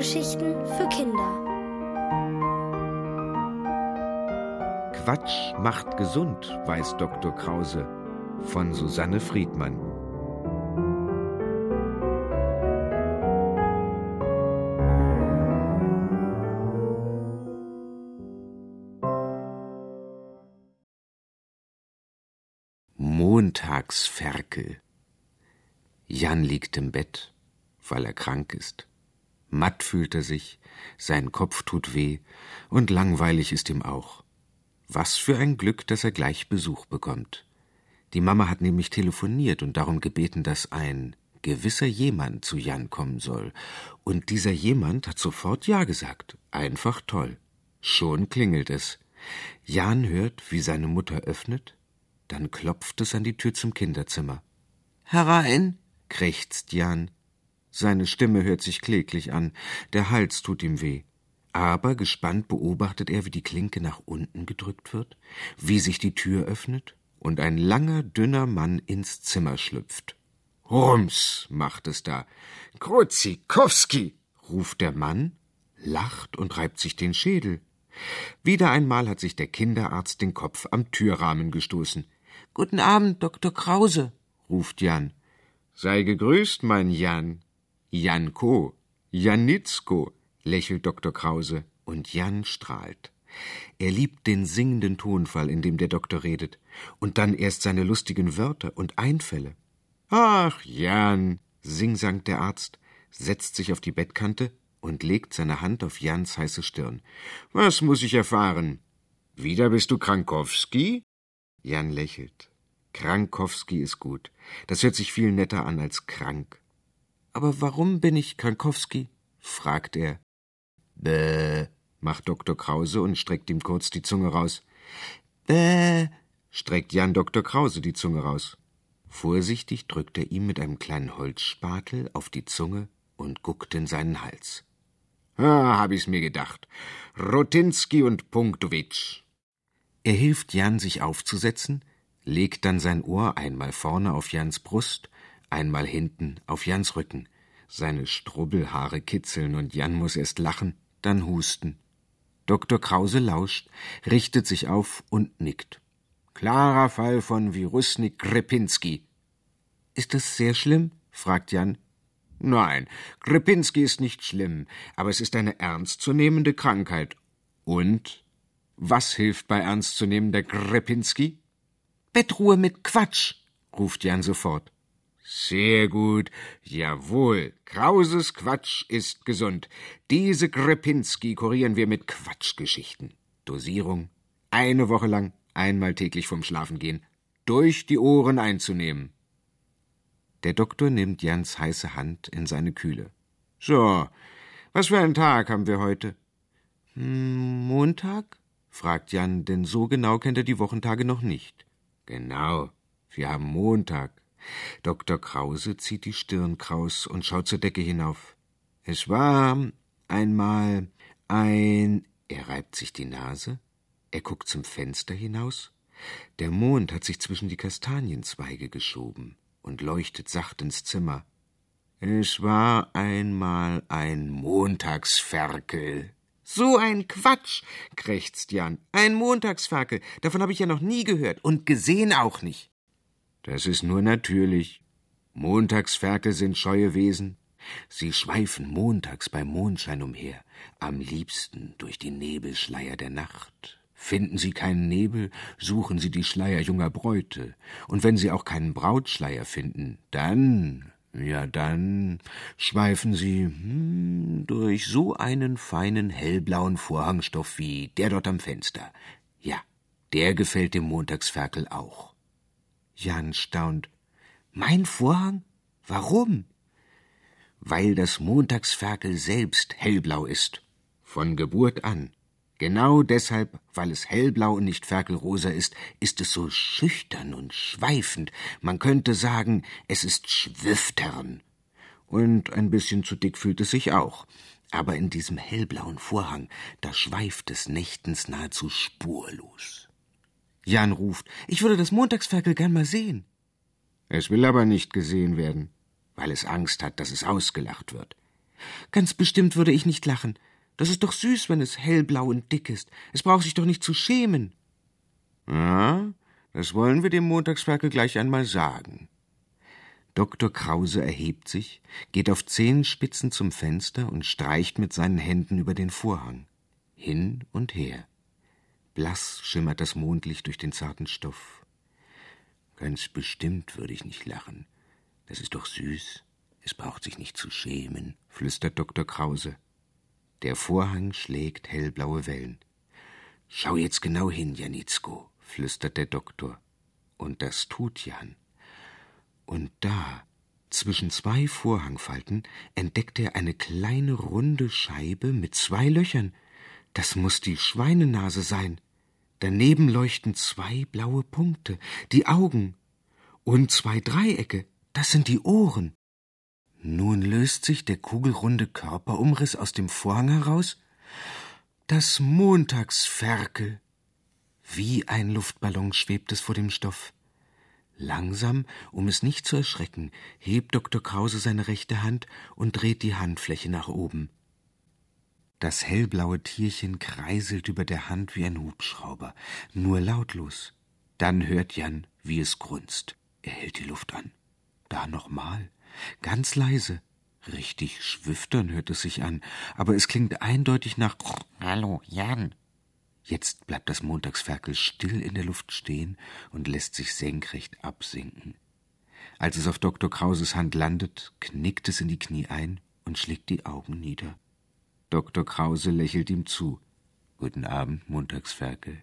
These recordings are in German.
Hörgeschichten für Kinder. Quatsch macht gesund, weiß Dr. Krause von Susanne Friedmann. Montagsferkel. Jan liegt im Bett, weil er krank ist. Matt fühlt er sich, sein Kopf tut weh und langweilig ist ihm auch. Was für ein Glück, dass er gleich Besuch bekommt. Die Mama hat nämlich telefoniert und darum gebeten, dass ein gewisser jemand zu Jan kommen soll. Und dieser jemand hat sofort Ja gesagt. Einfach toll. Schon klingelt es. Jan hört, wie seine Mutter öffnet, dann klopft es an die Tür zum Kinderzimmer. Herein, krächzt Jan. Seine Stimme hört sich kläglich an, der Hals tut ihm weh. Aber gespannt beobachtet er, wie die Klinke nach unten gedrückt wird, wie sich die Tür öffnet und ein langer, dünner Mann ins Zimmer schlüpft. Rums, macht es da. Kruzikowski, ruft der Mann, lacht und reibt sich den Schädel. Wieder einmal hat sich der Kinderarzt den Kopf am Türrahmen gestoßen. Guten Abend, Dr. Krause, ruft Jan. Sei gegrüßt, mein Jan. Janko, Janitzko, lächelt Dr. Krause, und Jan strahlt. Er liebt den singenden Tonfall, in dem der Doktor redet, und dann erst seine lustigen Wörter und Einfälle. Ach, Jan, singsangt der Arzt, setzt sich auf die Bettkante und legt seine Hand auf Jans heiße Stirn. Was muss ich erfahren? Wieder bist du Krankowski? Jan lächelt. Krankowski ist gut. Das hört sich viel netter an als krank. Aber warum bin ich Krankowski? fragt er. Bäh, macht Dr. Krause und streckt ihm kurz die Zunge raus. Bäh, streckt Jan Dr. Krause die Zunge raus. Vorsichtig drückt er ihm mit einem kleinen Holzspatel auf die Zunge und guckt in seinen Hals. Ah, hab ich's mir gedacht. Rotinski und Punktowitsch. Er hilft Jan, sich aufzusetzen, legt dann sein Ohr einmal vorne auf Jans Brust, einmal hinten auf Jans Rücken. Seine Strubbelhaare kitzeln und Jan muss erst lachen, dann husten. Dr. Krause lauscht, richtet sich auf und nickt. Klarer Fall von Virusnik Krepinski. Ist das sehr schlimm? fragt Jan. Nein, Krepinski ist nicht schlimm, aber es ist eine ernstzunehmende Krankheit. Und was hilft bei ernstzunehmender Krepinski? Bettruhe mit Quatsch, ruft Jan sofort. Sehr gut. Jawohl. Krauses Quatsch ist gesund. Diese Krepinski kurieren wir mit Quatschgeschichten. Dosierung. Eine Woche lang, einmal täglich vom Schlafengehen. Durch die Ohren einzunehmen. Der Doktor nimmt Jans heiße Hand in seine kühle. So, was für einen Tag haben wir heute? Hm, Montag? fragt Jan, denn so genau kennt er die Wochentage noch nicht. Genau, wir haben Montag. Dr. Krause zieht die Stirn kraus und schaut zur Decke hinauf. Es war einmal ein. Er reibt sich die Nase, er guckt zum Fenster hinaus. Der Mond hat sich zwischen die Kastanienzweige geschoben und leuchtet sacht ins Zimmer. Es war einmal ein Montagsferkel. So ein Quatsch, krächzt Jan. Ein Montagsferkel. Davon habe ich ja noch nie gehört und gesehen auch nicht. Das ist nur natürlich. Montagsferkel sind scheue Wesen. Sie schweifen montags beim Mondschein umher, am liebsten durch die Nebelschleier der Nacht. Finden sie keinen Nebel, suchen sie die Schleier junger Bräute, und wenn sie auch keinen Brautschleier finden, dann, ja dann, schweifen sie hm, durch so einen feinen hellblauen Vorhangstoff wie der dort am Fenster. Ja, der gefällt dem Montagsferkel auch. Jan staunt. Mein Vorhang? Warum? Weil das Montagsferkel selbst hellblau ist. Von Geburt an. Genau deshalb, weil es hellblau und nicht ferkelrosa ist, ist es so schüchtern und schweifend. Man könnte sagen, es ist schwüftern. Und ein bisschen zu dick fühlt es sich auch. Aber in diesem hellblauen Vorhang, da schweift es nächtens nahezu spurlos. Jan ruft, ich würde das Montagsferkel gern mal sehen. Es will aber nicht gesehen werden, weil es Angst hat, dass es ausgelacht wird. Ganz bestimmt würde ich nicht lachen. Das ist doch süß, wenn es hellblau und dick ist. Es braucht sich doch nicht zu schämen. Ja, das wollen wir dem Montagsferkel gleich einmal sagen. Dr. Krause erhebt sich, geht auf Zehenspitzen zum Fenster und streicht mit seinen Händen über den Vorhang. Hin und her. Blass schimmert das Mondlicht durch den zarten Stoff. Ganz bestimmt würde ich nicht lachen. Das ist doch süß. Es braucht sich nicht zu schämen, flüstert Dr. Krause. Der Vorhang schlägt hellblaue Wellen. Schau jetzt genau hin, Janitzko, flüstert der Doktor. Und das tut Jan. Und da, zwischen zwei Vorhangfalten, entdeckt er eine kleine runde Scheibe mit zwei Löchern. Das muss die Schweinenase sein. Daneben leuchten zwei blaue Punkte, die Augen. Und zwei Dreiecke, das sind die Ohren. Nun löst sich der kugelrunde Körperumriss aus dem Vorhang heraus. Das Montagsferkel. Wie ein Luftballon schwebt es vor dem Stoff. Langsam, um es nicht zu erschrecken, hebt Dr. Krause seine rechte Hand und dreht die Handfläche nach oben. Das hellblaue Tierchen kreiselt über der Hand wie ein Hubschrauber, nur lautlos. Dann hört Jan, wie es grunzt. Er hält die Luft an. Da nochmal, ganz leise. Richtig schwüftern hört es sich an, aber es klingt eindeutig nach Hallo, Jan. Jetzt bleibt das Montagsferkel still in der Luft stehen und lässt sich senkrecht absinken. Als es auf Dr. Krauses Hand landet, knickt es in die Knie ein und schlägt die Augen nieder. Dr. Krause lächelt ihm zu. Guten Abend, Montagsferkel.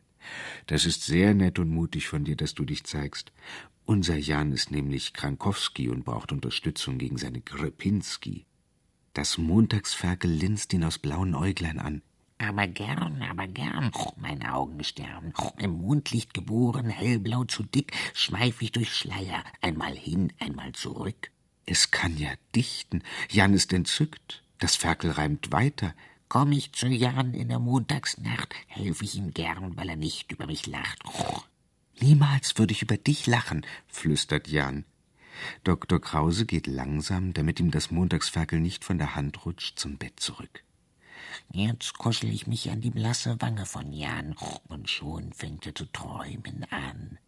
Das ist sehr nett und mutig von dir, dass du dich zeigst. Unser Jan ist nämlich Krankowski und braucht Unterstützung gegen seine Grepinski. Das Montagsferkel linst ihn aus blauen Äuglein an. Aber gern, aber gern, mein Augenstern. Im Mondlicht geboren, hellblau zu dick, schweif ich durch Schleier, einmal hin, einmal zurück. Es kann ja dichten. Jan ist entzückt. Das Ferkel reimt weiter. Komm ich zu Jan in der Montagsnacht, helfe ich ihm gern, weil er nicht über mich lacht. Niemals würde ich über dich lachen, flüstert Jan. Dr. Krause geht langsam, damit ihm das Montagsferkel nicht von der Hand rutscht, zum Bett zurück. Jetzt kuschel ich mich an die blasse Wange von Jan, und schon fängt er zu träumen an.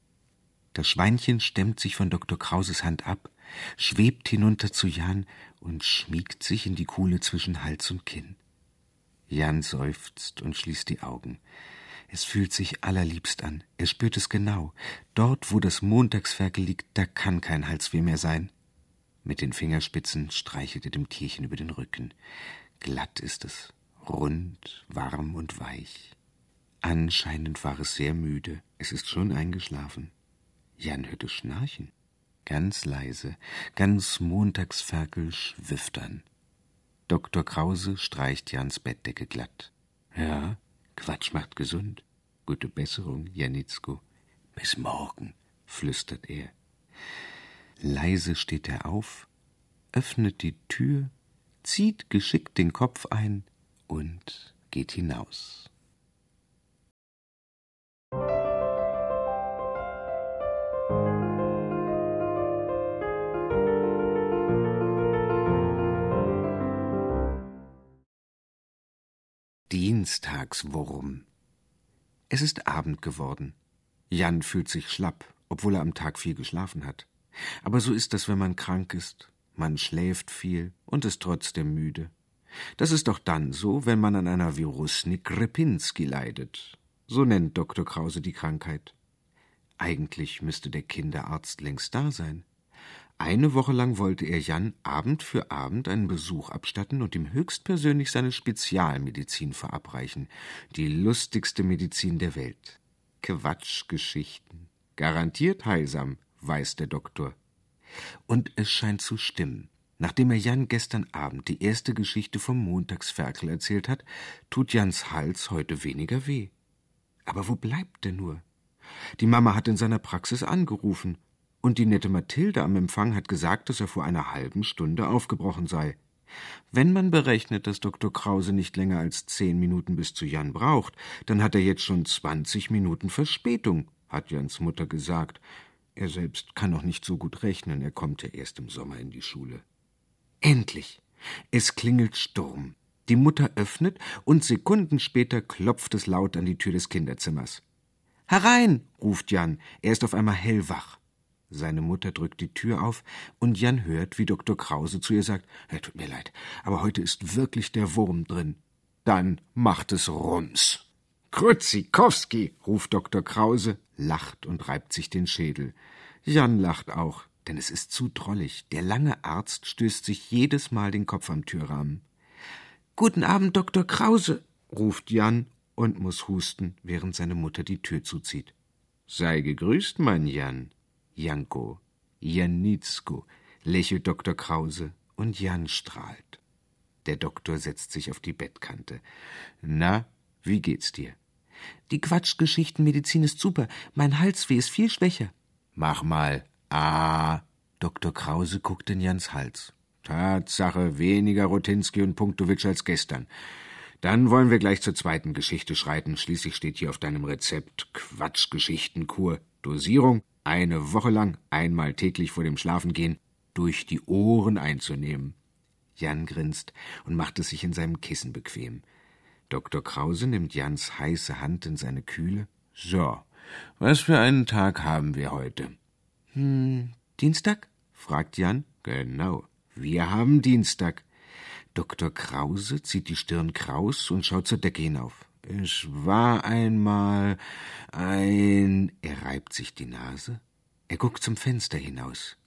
Das Schweinchen stemmt sich von Dr. Krauses Hand ab, schwebt hinunter zu Jan und schmiegt sich in die Kuhle zwischen Hals und Kinn. Jan seufzt und schließt die Augen. Es fühlt sich allerliebst an. Er spürt es genau. Dort, wo das Montagsferkel liegt, da kann kein Halsweh mehr sein. Mit den Fingerspitzen streichelt er dem Tierchen über den Rücken. Glatt ist es, rund, warm und weich. Anscheinend war es sehr müde. Es ist schon eingeschlafen. Jan hörte Schnarchen. Ganz leise, ganz Montagsferkel schwiftern. Dr. Krause streicht Jans Bettdecke glatt. Ja, Quatsch macht gesund. Gute Besserung, Janitzko. Bis morgen, flüstert er. Leise steht er auf, öffnet die Tür, zieht geschickt den Kopf ein und geht hinaus. Dienstagswurm. Es ist Abend geworden. Jan fühlt sich schlapp, obwohl er am Tag viel geschlafen hat. Aber so ist das, wenn man krank ist. Man schläft viel und ist trotzdem müde. Das ist auch dann so, wenn man an einer Virusnik Repinski leidet. So nennt Dr. Krause die Krankheit. Eigentlich müsste der Kinderarzt längst da sein. Eine Woche lang wollte er Jan Abend für Abend einen Besuch abstatten und ihm höchstpersönlich seine Spezialmedizin verabreichen, die lustigste Medizin der Welt. Quatschgeschichten. Garantiert heilsam, weiß der Doktor. Und es scheint zu stimmen. Nachdem er Jan gestern Abend die erste Geschichte vom Montagsferkel erzählt hat, tut Jans Hals heute weniger weh. Aber wo bleibt er nur? Die Mama hat in seiner Praxis angerufen und die nette Mathilde am Empfang hat gesagt, dass er vor einer halben Stunde aufgebrochen sei. Wenn man berechnet, dass Dr. Krause nicht länger als zehn Minuten bis zu Jan braucht, dann hat er jetzt schon zwanzig Minuten Verspätung, hat Jans Mutter gesagt. Er selbst kann noch nicht so gut rechnen, er kommt ja erst im Sommer in die Schule. Endlich! Es klingelt Sturm. Die Mutter öffnet und Sekunden später klopft es laut an die Tür des Kinderzimmers. Herein, ruft Jan. Er ist auf einmal hellwach. Seine Mutter drückt die Tür auf und Jan hört, wie Dr. Krause zu ihr sagt: Er tut mir leid, aber heute ist wirklich der Wurm drin. Dann macht es Rums. Kruzikowski, ruft Dr. Krause, lacht und reibt sich den Schädel. Jan lacht auch, denn es ist zu drollig. Der lange Arzt stößt sich jedes Mal den Kopf am Türrahmen. Guten Abend, Dr. Krause, ruft Jan und muss husten, während seine Mutter die Tür zuzieht. Sei gegrüßt, mein Jan. Janko, Janitzko, lächelt Dr. Krause und Jan strahlt. Der Doktor setzt sich auf die Bettkante. Na, wie geht's dir? Die Quatschgeschichtenmedizin ist super. Mein Halsweh ist viel schwächer. Mach mal. Ah. Dr. Krause guckt in Jans Hals. Tatsache, weniger Rotinski und Punktowitsch als gestern. Dann wollen wir gleich zur zweiten Geschichte schreiten. Schließlich steht hier auf deinem Rezept Quatschgeschichtenkur. Dosierung eine Woche lang, einmal täglich vor dem Schlafengehen, durch die Ohren einzunehmen. Jan grinst und macht es sich in seinem Kissen bequem. Dr. Krause nimmt Jans heiße Hand in seine kühle. So, was für einen Tag haben wir heute? Hm, Dienstag? fragt Jan. Genau, wir haben Dienstag. Dr. Krause zieht die Stirn kraus und schaut zur Decke hinauf. Es war einmal ein. Er reibt sich die Nase. Er guckt zum Fenster hinaus.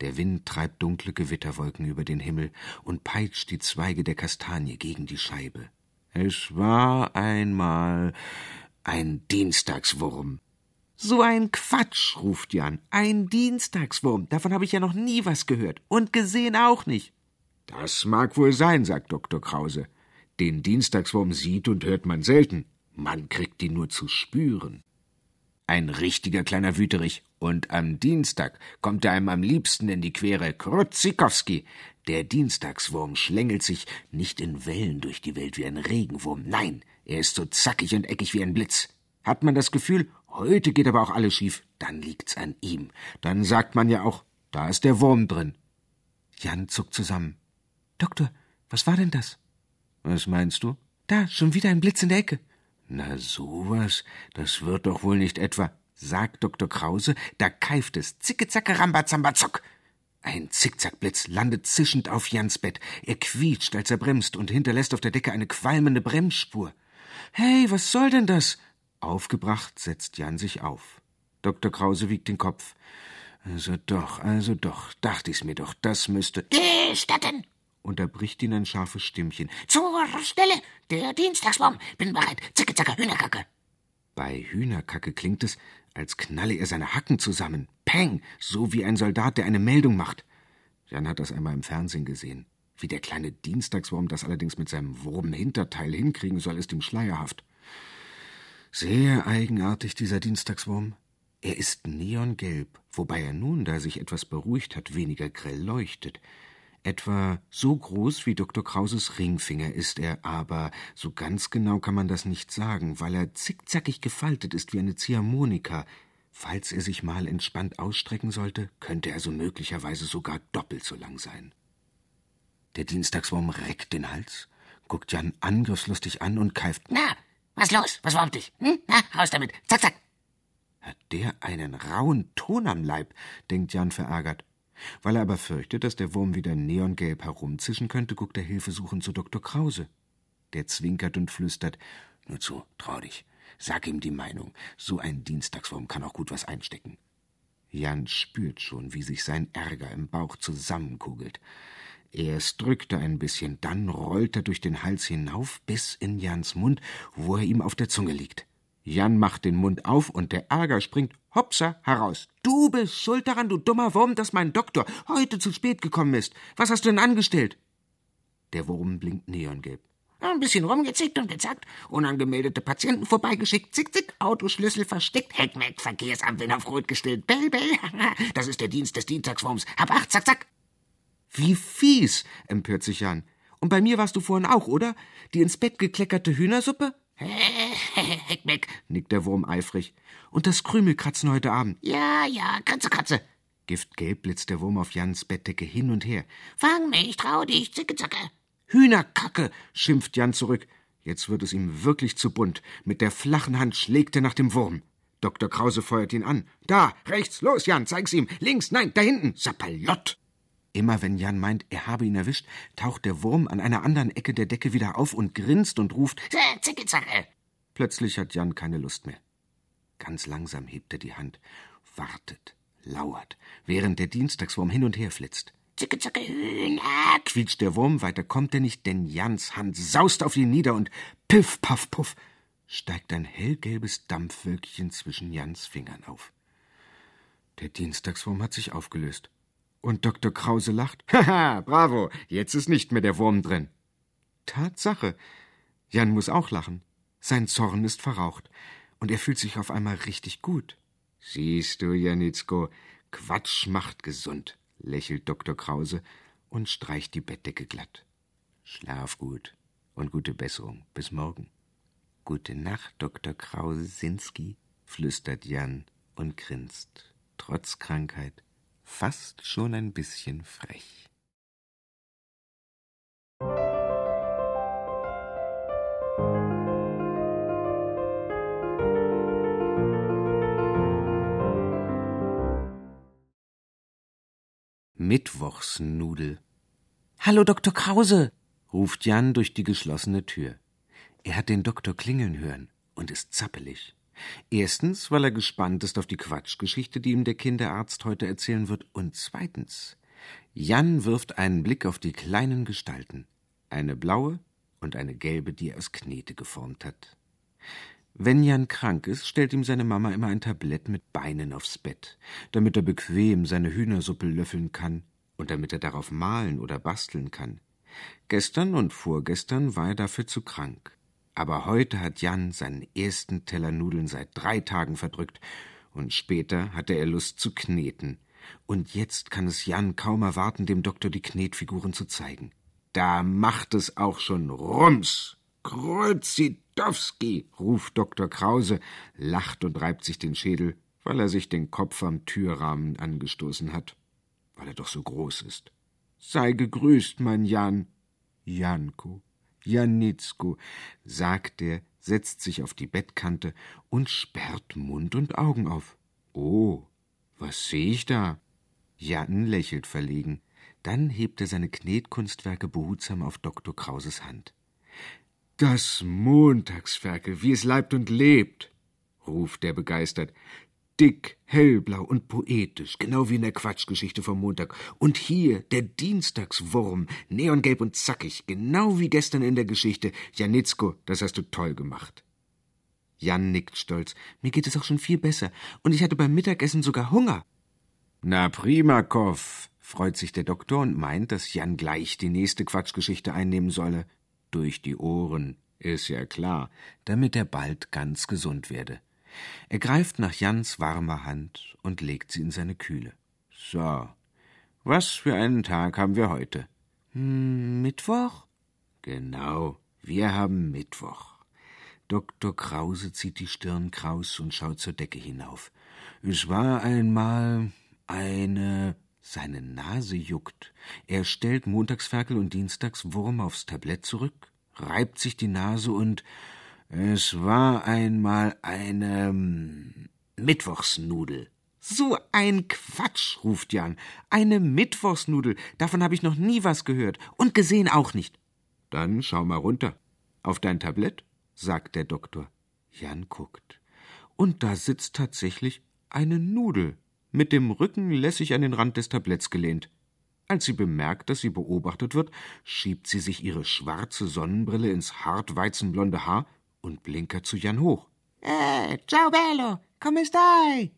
Der Wind treibt dunkle Gewitterwolken über den Himmel und peitscht die Zweige der Kastanie gegen die Scheibe. Es war einmal ein Dienstagswurm. So ein Quatsch, ruft Jan. Ein Dienstagswurm. Davon habe ich ja noch nie was gehört. Und gesehen auch nicht. Das mag wohl sein, sagt Dr. Krause. Den Dienstagswurm sieht und hört man selten. Man kriegt ihn nur zu spüren. Ein richtiger kleiner Wüterich. Und am Dienstag kommt er einem am liebsten in die Quere. Krutzikowski. Der Dienstagswurm schlängelt sich nicht in Wellen durch die Welt wie ein Regenwurm. Nein, er ist so zackig und eckig wie ein Blitz. Hat man das Gefühl, heute geht aber auch alles schief, dann liegt's an ihm. Dann sagt man ja auch, da ist der Wurm drin. Jan zuckt zusammen. Doktor, was war denn das? Was meinst du? Da, schon wieder ein Blitz in der Ecke. Na sowas, das wird doch wohl nicht etwa, sagt Dr. Krause, da keift es, zicke zacke rambazamba zock. Ein Zickzackblitz landet zischend auf Jans Bett. Er quietscht, als er bremst und hinterlässt auf der Decke eine qualmende Bremsspur. Hey, was soll denn das? Aufgebracht setzt Jan sich auf. Dr. Krause wiegt den Kopf. Also doch, also doch, dachte ich's mir doch, das müsste. Gestatten! Unterbricht ihn ein scharfes Stimmchen. Zur Stelle! Der Dienstagsbaum! Bin bereit! Zicke, zacke, Hühnerkacke! Bei Hühnerkacke klingt es, als knalle er seine Hacken zusammen. Peng! So wie ein Soldat, der eine Meldung macht. Jan hat das einmal im Fernsehen gesehen. Wie der kleine Dienstagswurm das allerdings mit seinem Wurmhinterteil hinkriegen soll, ist ihm schleierhaft. Sehr eigenartig, dieser Dienstagswurm. Er ist neongelb, wobei er nun, da er sich etwas beruhigt hat, weniger grell leuchtet. Etwa so groß wie Dr. Krauses Ringfinger ist er, aber so ganz genau kann man das nicht sagen, weil er zickzackig gefaltet ist wie eine Ziehharmonika. Falls er sich mal entspannt ausstrecken sollte, könnte er so möglicherweise sogar doppelt so lang sein. Der Dienstagswurm reckt den Hals, guckt Jan angriffslustig an und keift. Na, was los? Was wurmt dich? Hm? Na, raus damit. Zack, zack. Hat der einen rauen Ton am Leib, denkt Jan verärgert. Weil er aber fürchtet, dass der Wurm wieder neongelb herumzischen könnte, guckt er hilfesuchend zu Dr. Krause. Der zwinkert und flüstert: Nur zu, trau dich. Sag ihm die Meinung. So ein Dienstagswurm kann auch gut was einstecken. Jan spürt schon, wie sich sein Ärger im Bauch zusammenkugelt. Erst drückt er ein bisschen, dann rollt er durch den Hals hinauf bis in Jans Mund, wo er ihm auf der Zunge liegt. Jan macht den Mund auf und der Ärger springt hopsa heraus. Du bist schuld daran, du dummer Wurm, dass mein Doktor heute zu spät gekommen ist. Was hast du denn angestellt? Der Wurm blinkt neongelb. Ein bisschen rumgezickt und gezackt, unangemeldete Patienten vorbeigeschickt, zick, zick, Autoschlüssel versteckt, Heckmeck, Verkehrsamt auf Rot gestellt, bell. Das ist der Dienst des Dienstagswurms. Hab acht, zack, zack. Wie fies, empört sich Jan. Und bei mir warst du vorhin auch, oder? Die ins Bett gekleckerte Hühnersuppe? Heckmeck, nickt der Wurm eifrig. Und das Krümelkratzen heute Abend. Ja, ja, Kratze, Kratze. Giftgelb blitzt der Wurm auf Jans Bettdecke hin und her. Fang mich, trau dich, zicke, zacke. Hühnerkacke, schimpft Jan zurück. Jetzt wird es ihm wirklich zu bunt. Mit der flachen Hand schlägt er nach dem Wurm. Dr. Krause feuert ihn an. Da, rechts, los, Jan, zeig's ihm. Links, nein, da hinten, Sapalott. Immer wenn Jan meint, er habe ihn erwischt, taucht der Wurm an einer anderen Ecke der Decke wieder auf und grinst und ruft Zicke, zacke. Plötzlich hat Jan keine Lust mehr. Ganz langsam hebt er die Hand, wartet, lauert, während der Dienstagswurm hin und her flitzt. Zicke, zacke, Hühner, quietscht der Wurm, weiter kommt er nicht, denn Jans Hand saust auf ihn nieder und piff, paff, puff, steigt ein hellgelbes Dampfwölkchen zwischen Jans Fingern auf. Der Dienstagswurm hat sich aufgelöst. Und Dr. Krause lacht. Haha, bravo, jetzt ist nicht mehr der Wurm drin. Tatsache. Jan muss auch lachen. Sein Zorn ist verraucht. Und er fühlt sich auf einmal richtig gut. Siehst du, Janitzko, Quatsch macht gesund, lächelt Dr. Krause und streicht die Bettdecke glatt. Schlaf gut und gute Besserung. Bis morgen. Gute Nacht, Dr. Krause-Sinski, flüstert Jan und grinst, trotz Krankheit, fast schon ein bisschen frech. Mittwochsnudel. Hallo, Dr. Krause, ruft Jan durch die geschlossene Tür. Er hat den Doktor klingeln hören und ist zappelig. Erstens, weil er gespannt ist auf die Quatschgeschichte, die ihm der Kinderarzt heute erzählen wird, und zweitens, Jan wirft einen Blick auf die kleinen Gestalten, eine blaue und eine gelbe, die er aus Knete geformt hat. Wenn Jan krank ist, stellt ihm seine Mama immer ein Tablett mit Beinen aufs Bett, damit er bequem seine Hühnersuppe löffeln kann und damit er darauf malen oder basteln kann. Gestern und vorgestern war er dafür zu krank. Aber heute hat Jan seinen ersten Teller Nudeln seit drei Tagen verdrückt, und später hatte er Lust zu kneten. Und jetzt kann es Jan kaum erwarten, dem Doktor die Knetfiguren zu zeigen. Da macht es auch schon Rums. Kruzidowski, ruft Dr. Krause, lacht und reibt sich den Schädel, weil er sich den Kopf am Türrahmen angestoßen hat, weil er doch so groß ist. Sei gegrüßt, mein Jan. Janko. Janitzko, sagt er, setzt sich auf die Bettkante und sperrt Mund und Augen auf. Oh, was sehe ich da? Jan lächelt verlegen. Dann hebt er seine Knetkunstwerke behutsam auf Dr. Krauses Hand. Das Montagsferkel, wie es leibt und lebt, ruft er begeistert dick, hellblau und poetisch, genau wie in der Quatschgeschichte vom Montag. Und hier der Dienstagswurm, neongelb und zackig, genau wie gestern in der Geschichte. Janitzko, das hast du toll gemacht. Jan nickt stolz. Mir geht es auch schon viel besser. Und ich hatte beim Mittagessen sogar Hunger. Na prima, Koff, freut sich der Doktor und meint, dass Jan gleich die nächste Quatschgeschichte einnehmen solle. Durch die Ohren, ist ja klar, damit er bald ganz gesund werde. Er greift nach Jans warmer Hand und legt sie in seine kühle. So, was für einen Tag haben wir heute? Hm, Mittwoch? Genau, wir haben Mittwoch. Dr. Krause zieht die Stirn kraus und schaut zur Decke hinauf. Es war einmal eine. Seine Nase juckt. Er stellt Montagsferkel und Dienstags Wurm aufs Tablett zurück, reibt sich die Nase und es war einmal eine hm, Mittwochsnudel. So ein Quatsch, ruft Jan. Eine Mittwochsnudel. Davon habe ich noch nie was gehört. Und gesehen auch nicht. Dann schau mal runter. Auf dein Tablett, sagt der Doktor. Jan guckt. Und da sitzt tatsächlich eine Nudel, mit dem Rücken lässig an den Rand des Tabletts gelehnt. Als sie bemerkt, dass sie beobachtet wird, schiebt sie sich ihre schwarze Sonnenbrille ins hartweizenblonde Haar und blinkert zu Jan hoch. Eh, ciao bello, come stai?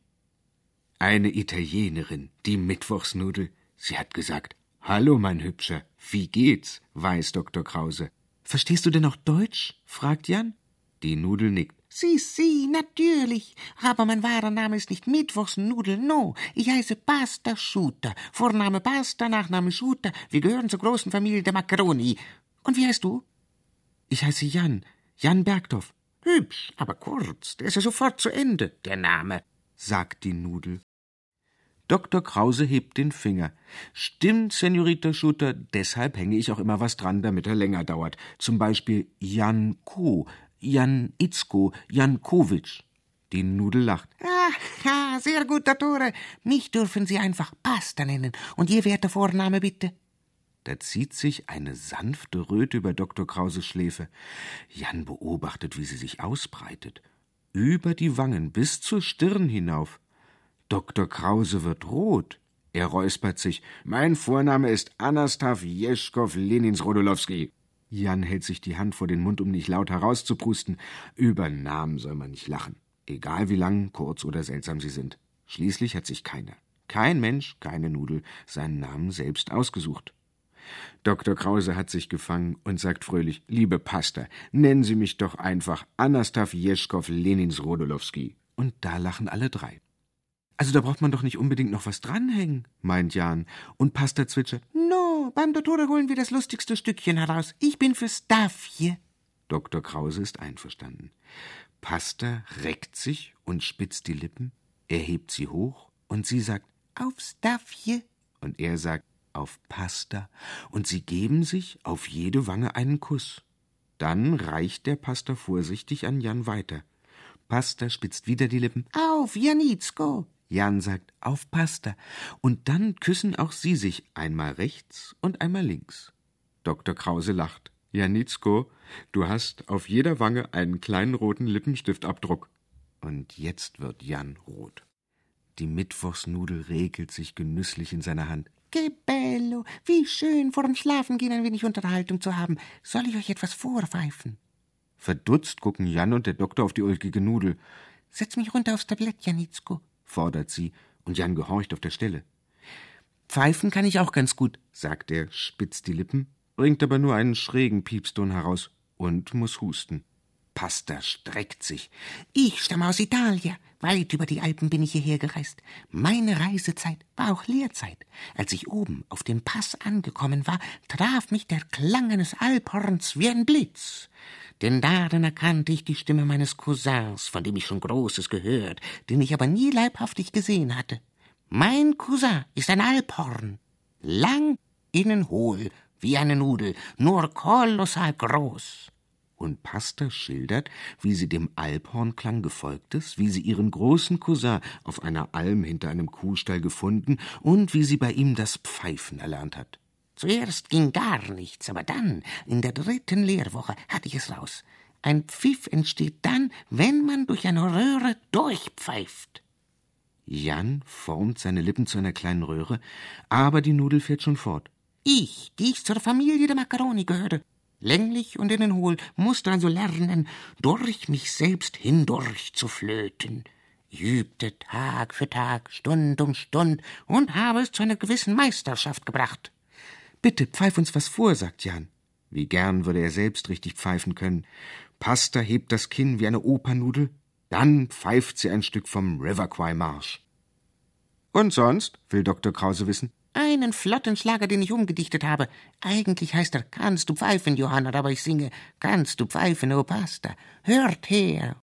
Eine Italienerin, die Mittwochsnudel. Sie hat gesagt, Hallo, mein Hübscher, wie geht's? weiß Dr. Krause. Verstehst du denn auch Deutsch? fragt Jan. Die Nudel nickt. Si, si, natürlich. Aber mein wahrer Name ist nicht Mittwochsnudel, no. Ich heiße Pasta Schuter. Vorname Pasta, Nachname Schuter. Wir gehören zur großen Familie der Macaroni. Und wie heißt du? Ich heiße Jan. Jan Bergdorf. Hübsch, aber kurz. Der ist ja sofort zu Ende, der Name, sagt die Nudel. Dr. Krause hebt den Finger. Stimmt, Senorita Schutter, deshalb hänge ich auch immer was dran, damit er länger dauert. Zum Beispiel Jan Ko, Jan Itzko, Jankowitsch. Die Nudel lacht. Ah, sehr gut, Dottore. Mich dürfen Sie einfach Pasta nennen. Und Ihr werter Vorname bitte? Da zieht sich eine sanfte Röte über Dr. Krauses Schläfe. Jan beobachtet, wie sie sich ausbreitet. Über die Wangen bis zur Stirn hinauf. Dr. Krause wird rot. Er räuspert sich. Mein Vorname ist Anastav Jeschkow Lenins Rodolowski. Jan hält sich die Hand vor den Mund, um nicht laut herauszuprusten. Über Namen soll man nicht lachen. Egal wie lang, kurz oder seltsam sie sind. Schließlich hat sich keiner, kein Mensch, keine Nudel, seinen Namen selbst ausgesucht. Dr. Krause hat sich gefangen und sagt fröhlich: Liebe Pastor, nennen Sie mich doch einfach Anastav Jeschkow Lenins Rodolowski. Und da lachen alle drei. Also da braucht man doch nicht unbedingt noch was dranhängen, meint Jan. Und Pastor zwitschert: No, beim Dottore holen wir das lustigste Stückchen heraus. Ich bin für Staffje. Dr. Krause ist einverstanden. Pastor reckt sich und spitzt die Lippen. Er hebt sie hoch und sie sagt: Auf Staffje. Und er sagt: auf Pasta, und sie geben sich auf jede Wange einen Kuss. Dann reicht der Pastor vorsichtig an Jan weiter. Pasta spitzt wieder die Lippen. Auf, Janitzko! Jan sagt auf Pasta. Und dann küssen auch sie sich einmal rechts und einmal links. Dr. Krause lacht. Janitzko, du hast auf jeder Wange einen kleinen roten Lippenstiftabdruck. Und jetzt wird Jan rot. Die Mittwochsnudel regelt sich genüsslich in seiner Hand. Bello, wie schön, vor dem Schlafengehen ein wenig Unterhaltung zu haben. Soll ich euch etwas vorpfeifen? Verdutzt gucken Jan und der Doktor auf die ulkige Nudel. Setz mich runter aufs Tablett, Janitzko, fordert sie, und Jan gehorcht auf der Stelle. Pfeifen kann ich auch ganz gut, sagt er, spitzt die Lippen, bringt aber nur einen schrägen Piepston heraus und muss husten. Pasta streckt sich. Ich stamme aus Italien. Weit über die Alpen bin ich hierher gereist. Meine Reisezeit war auch Lehrzeit. Als ich oben auf dem Pass angekommen war, traf mich der Klang eines Alphorns wie ein Blitz. Denn darin erkannte ich die Stimme meines Cousins, von dem ich schon Großes gehört, den ich aber nie leibhaftig gesehen hatte. Mein Cousin ist ein Alphorn. Lang, innen hohl, wie eine Nudel, nur kolossal groß und Pastor schildert, wie sie dem Alphornklang gefolgt ist, wie sie ihren großen Cousin auf einer Alm hinter einem Kuhstall gefunden und wie sie bei ihm das Pfeifen erlernt hat. Zuerst ging gar nichts, aber dann, in der dritten Lehrwoche, hatte ich es raus. Ein Pfiff entsteht dann, wenn man durch eine Röhre durchpfeift. Jan formt seine Lippen zu einer kleinen Röhre, aber die Nudel fährt schon fort. Ich, die ich zur Familie der Macaroni gehöre, länglich und innenhohl, musste also lernen, durch mich selbst hindurch zu flöten. Ich übte Tag für Tag, Stund um Stund und habe es zu einer gewissen Meisterschaft gebracht. Bitte pfeif uns was vor, sagt Jan. Wie gern würde er selbst richtig pfeifen können. Pasta hebt das Kinn wie eine Opernudel, dann pfeift sie ein Stück vom River Quay Marsch. Und sonst, will Dr. Krause wissen. Einen flotten Schlager, den ich umgedichtet habe. Eigentlich heißt er Kannst du pfeifen, Johanna, aber ich singe Kannst du pfeifen, o Pasta. Hört her.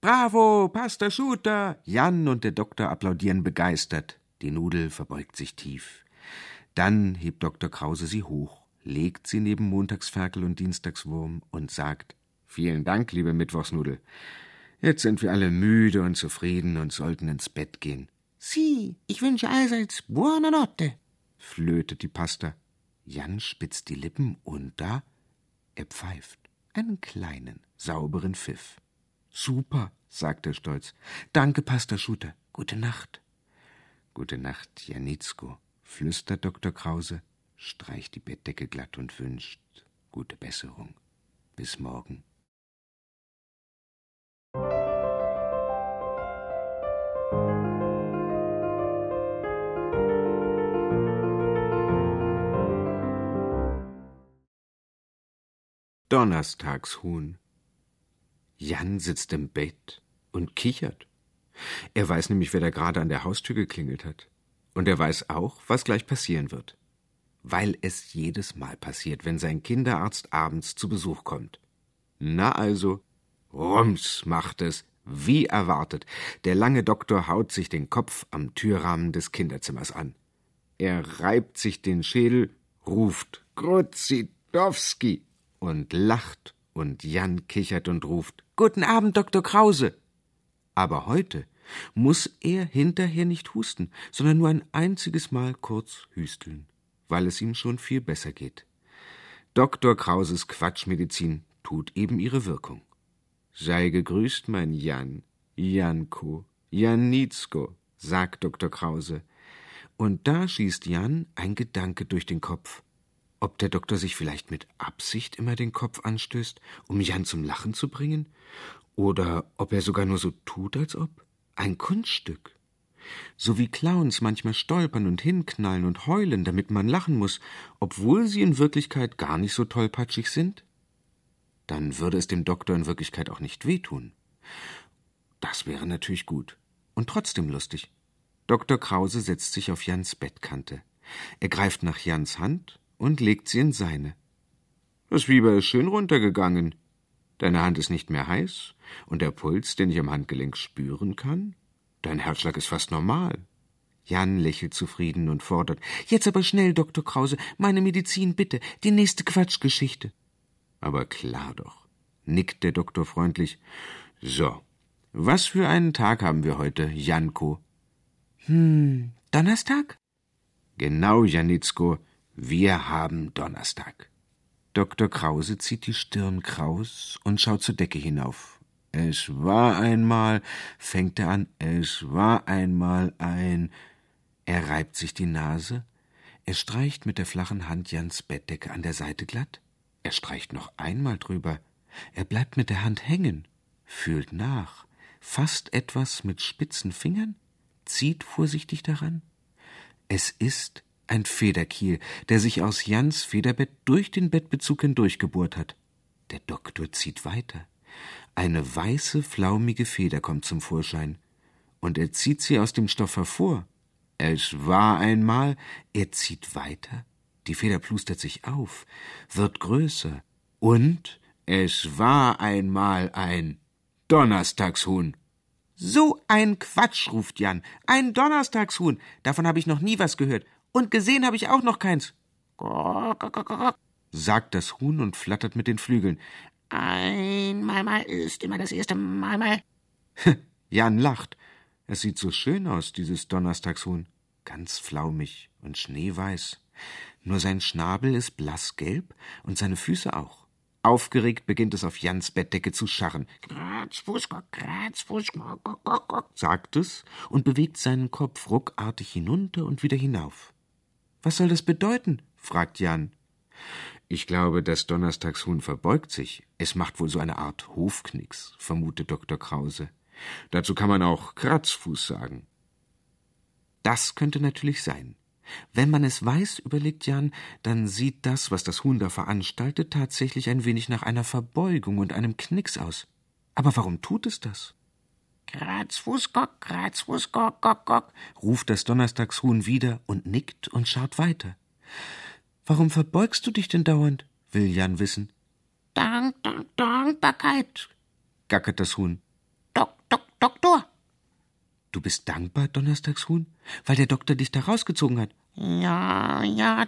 Bravo, Pasta Shooter! Jan und der Doktor applaudieren begeistert. Die Nudel verbeugt sich tief. Dann hebt Dr. Krause sie hoch, legt sie neben Montagsferkel und Dienstagswurm und sagt Vielen Dank, liebe Mittwochsnudel. Jetzt sind wir alle müde und zufrieden und sollten ins Bett gehen. Sie, ich wünsche allseits buona notte, flötet die Pasta. Jan spitzt die Lippen und da, er pfeift einen kleinen, sauberen Pfiff. Super, sagt er stolz. Danke, Pasta Schuter. Gute Nacht. Gute Nacht, Janitzko, flüstert Dr. Krause, streicht die Bettdecke glatt und wünscht gute Besserung. Bis morgen. Donnerstagshuhn. Jan sitzt im Bett und kichert. Er weiß nämlich, wer da gerade an der Haustür geklingelt hat. Und er weiß auch, was gleich passieren wird. Weil es jedes Mal passiert, wenn sein Kinderarzt abends zu Besuch kommt. Na also, Rums macht es, Wie erwartet, der lange Doktor haut sich den Kopf am Türrahmen des Kinderzimmers an. Er reibt sich den Schädel, ruft Gruzidowski und lacht, und Jan kichert und ruft Guten Abend, Dr. Krause. Aber heute muss er hinterher nicht husten, sondern nur ein einziges Mal kurz hüsteln, weil es ihm schon viel besser geht. Dr. Krauses Quatschmedizin tut eben ihre Wirkung. Sei gegrüßt, mein Jan, Janko, Janitzko, sagt Dr. Krause. Und da schießt Jan ein Gedanke durch den Kopf. Ob der Doktor sich vielleicht mit Absicht immer den Kopf anstößt, um Jan zum Lachen zu bringen? Oder ob er sogar nur so tut, als ob? Ein Kunststück. So wie Clowns manchmal stolpern und hinknallen und heulen, damit man lachen muss, obwohl sie in Wirklichkeit gar nicht so tollpatschig sind? Dann würde es dem Doktor in Wirklichkeit auch nicht wehtun. Das wäre natürlich gut und trotzdem lustig. Dr. Krause setzt sich auf Jans Bettkante. Er greift nach Jans Hand und legt sie in seine. Das Fieber ist schön runtergegangen. Deine Hand ist nicht mehr heiß und der Puls, den ich am Handgelenk spüren kann, dein Herzschlag ist fast normal. Jan lächelt zufrieden und fordert Jetzt aber schnell, Dr. Krause, meine Medizin bitte, die nächste Quatschgeschichte. Aber klar doch, nickt der Doktor freundlich. So, was für einen Tag haben wir heute, Janko? Hm, Donnerstag? Genau, Janitzko, wir haben Donnerstag. Dr. Krause zieht die Stirn kraus und schaut zur Decke hinauf. Es war einmal, fängt er an, es war einmal ein. Er reibt sich die Nase, er streicht mit der flachen Hand Jans Bettdecke an der Seite glatt, er streicht noch einmal drüber, er bleibt mit der Hand hängen, fühlt nach, fasst etwas mit spitzen Fingern, zieht vorsichtig daran. Es ist ein Federkiel, der sich aus Jans Federbett durch den Bettbezug hindurchgebohrt hat. Der Doktor zieht weiter. Eine weiße, flaumige Feder kommt zum Vorschein, und er zieht sie aus dem Stoff hervor. Es war einmal, er zieht weiter, die Feder plustert sich auf, wird größer, und es war einmal ein Donnerstagshuhn. So ein Quatsch, ruft Jan. Ein Donnerstagshuhn. Davon habe ich noch nie was gehört. Und gesehen habe ich auch noch keins. sagt das Huhn und flattert mit den Flügeln. Einmal mal ist immer das erste Mal mal. Jan lacht. Es sieht so schön aus, dieses Donnerstagshuhn. Ganz flaumig und schneeweiß. Nur sein Schnabel ist blassgelb und seine Füße auch. Aufgeregt beginnt es auf Jans Bettdecke zu scharren. sagt es und bewegt seinen Kopf ruckartig hinunter und wieder hinauf. Was soll das bedeuten? fragt Jan. Ich glaube, das Donnerstagshuhn verbeugt sich. Es macht wohl so eine Art Hofknicks, vermutet Dr. Krause. Dazu kann man auch Kratzfuß sagen. Das könnte natürlich sein. Wenn man es weiß, überlegt Jan, dann sieht das, was das Huhn da veranstaltet, tatsächlich ein wenig nach einer Verbeugung und einem Knicks aus. Aber warum tut es das? Kratzfußgock, Kratzfußgock, gock, gock, ruft das Donnerstagshuhn wieder und nickt und schaut weiter. Warum verbeugst du dich denn dauernd? will Jan wissen. Dank, Dank, Dankbarkeit, gackert das Huhn. Dok, Dok, Doktor. Du bist dankbar, Donnerstagshuhn, weil der Doktor dich da rausgezogen hat. Ja, ja,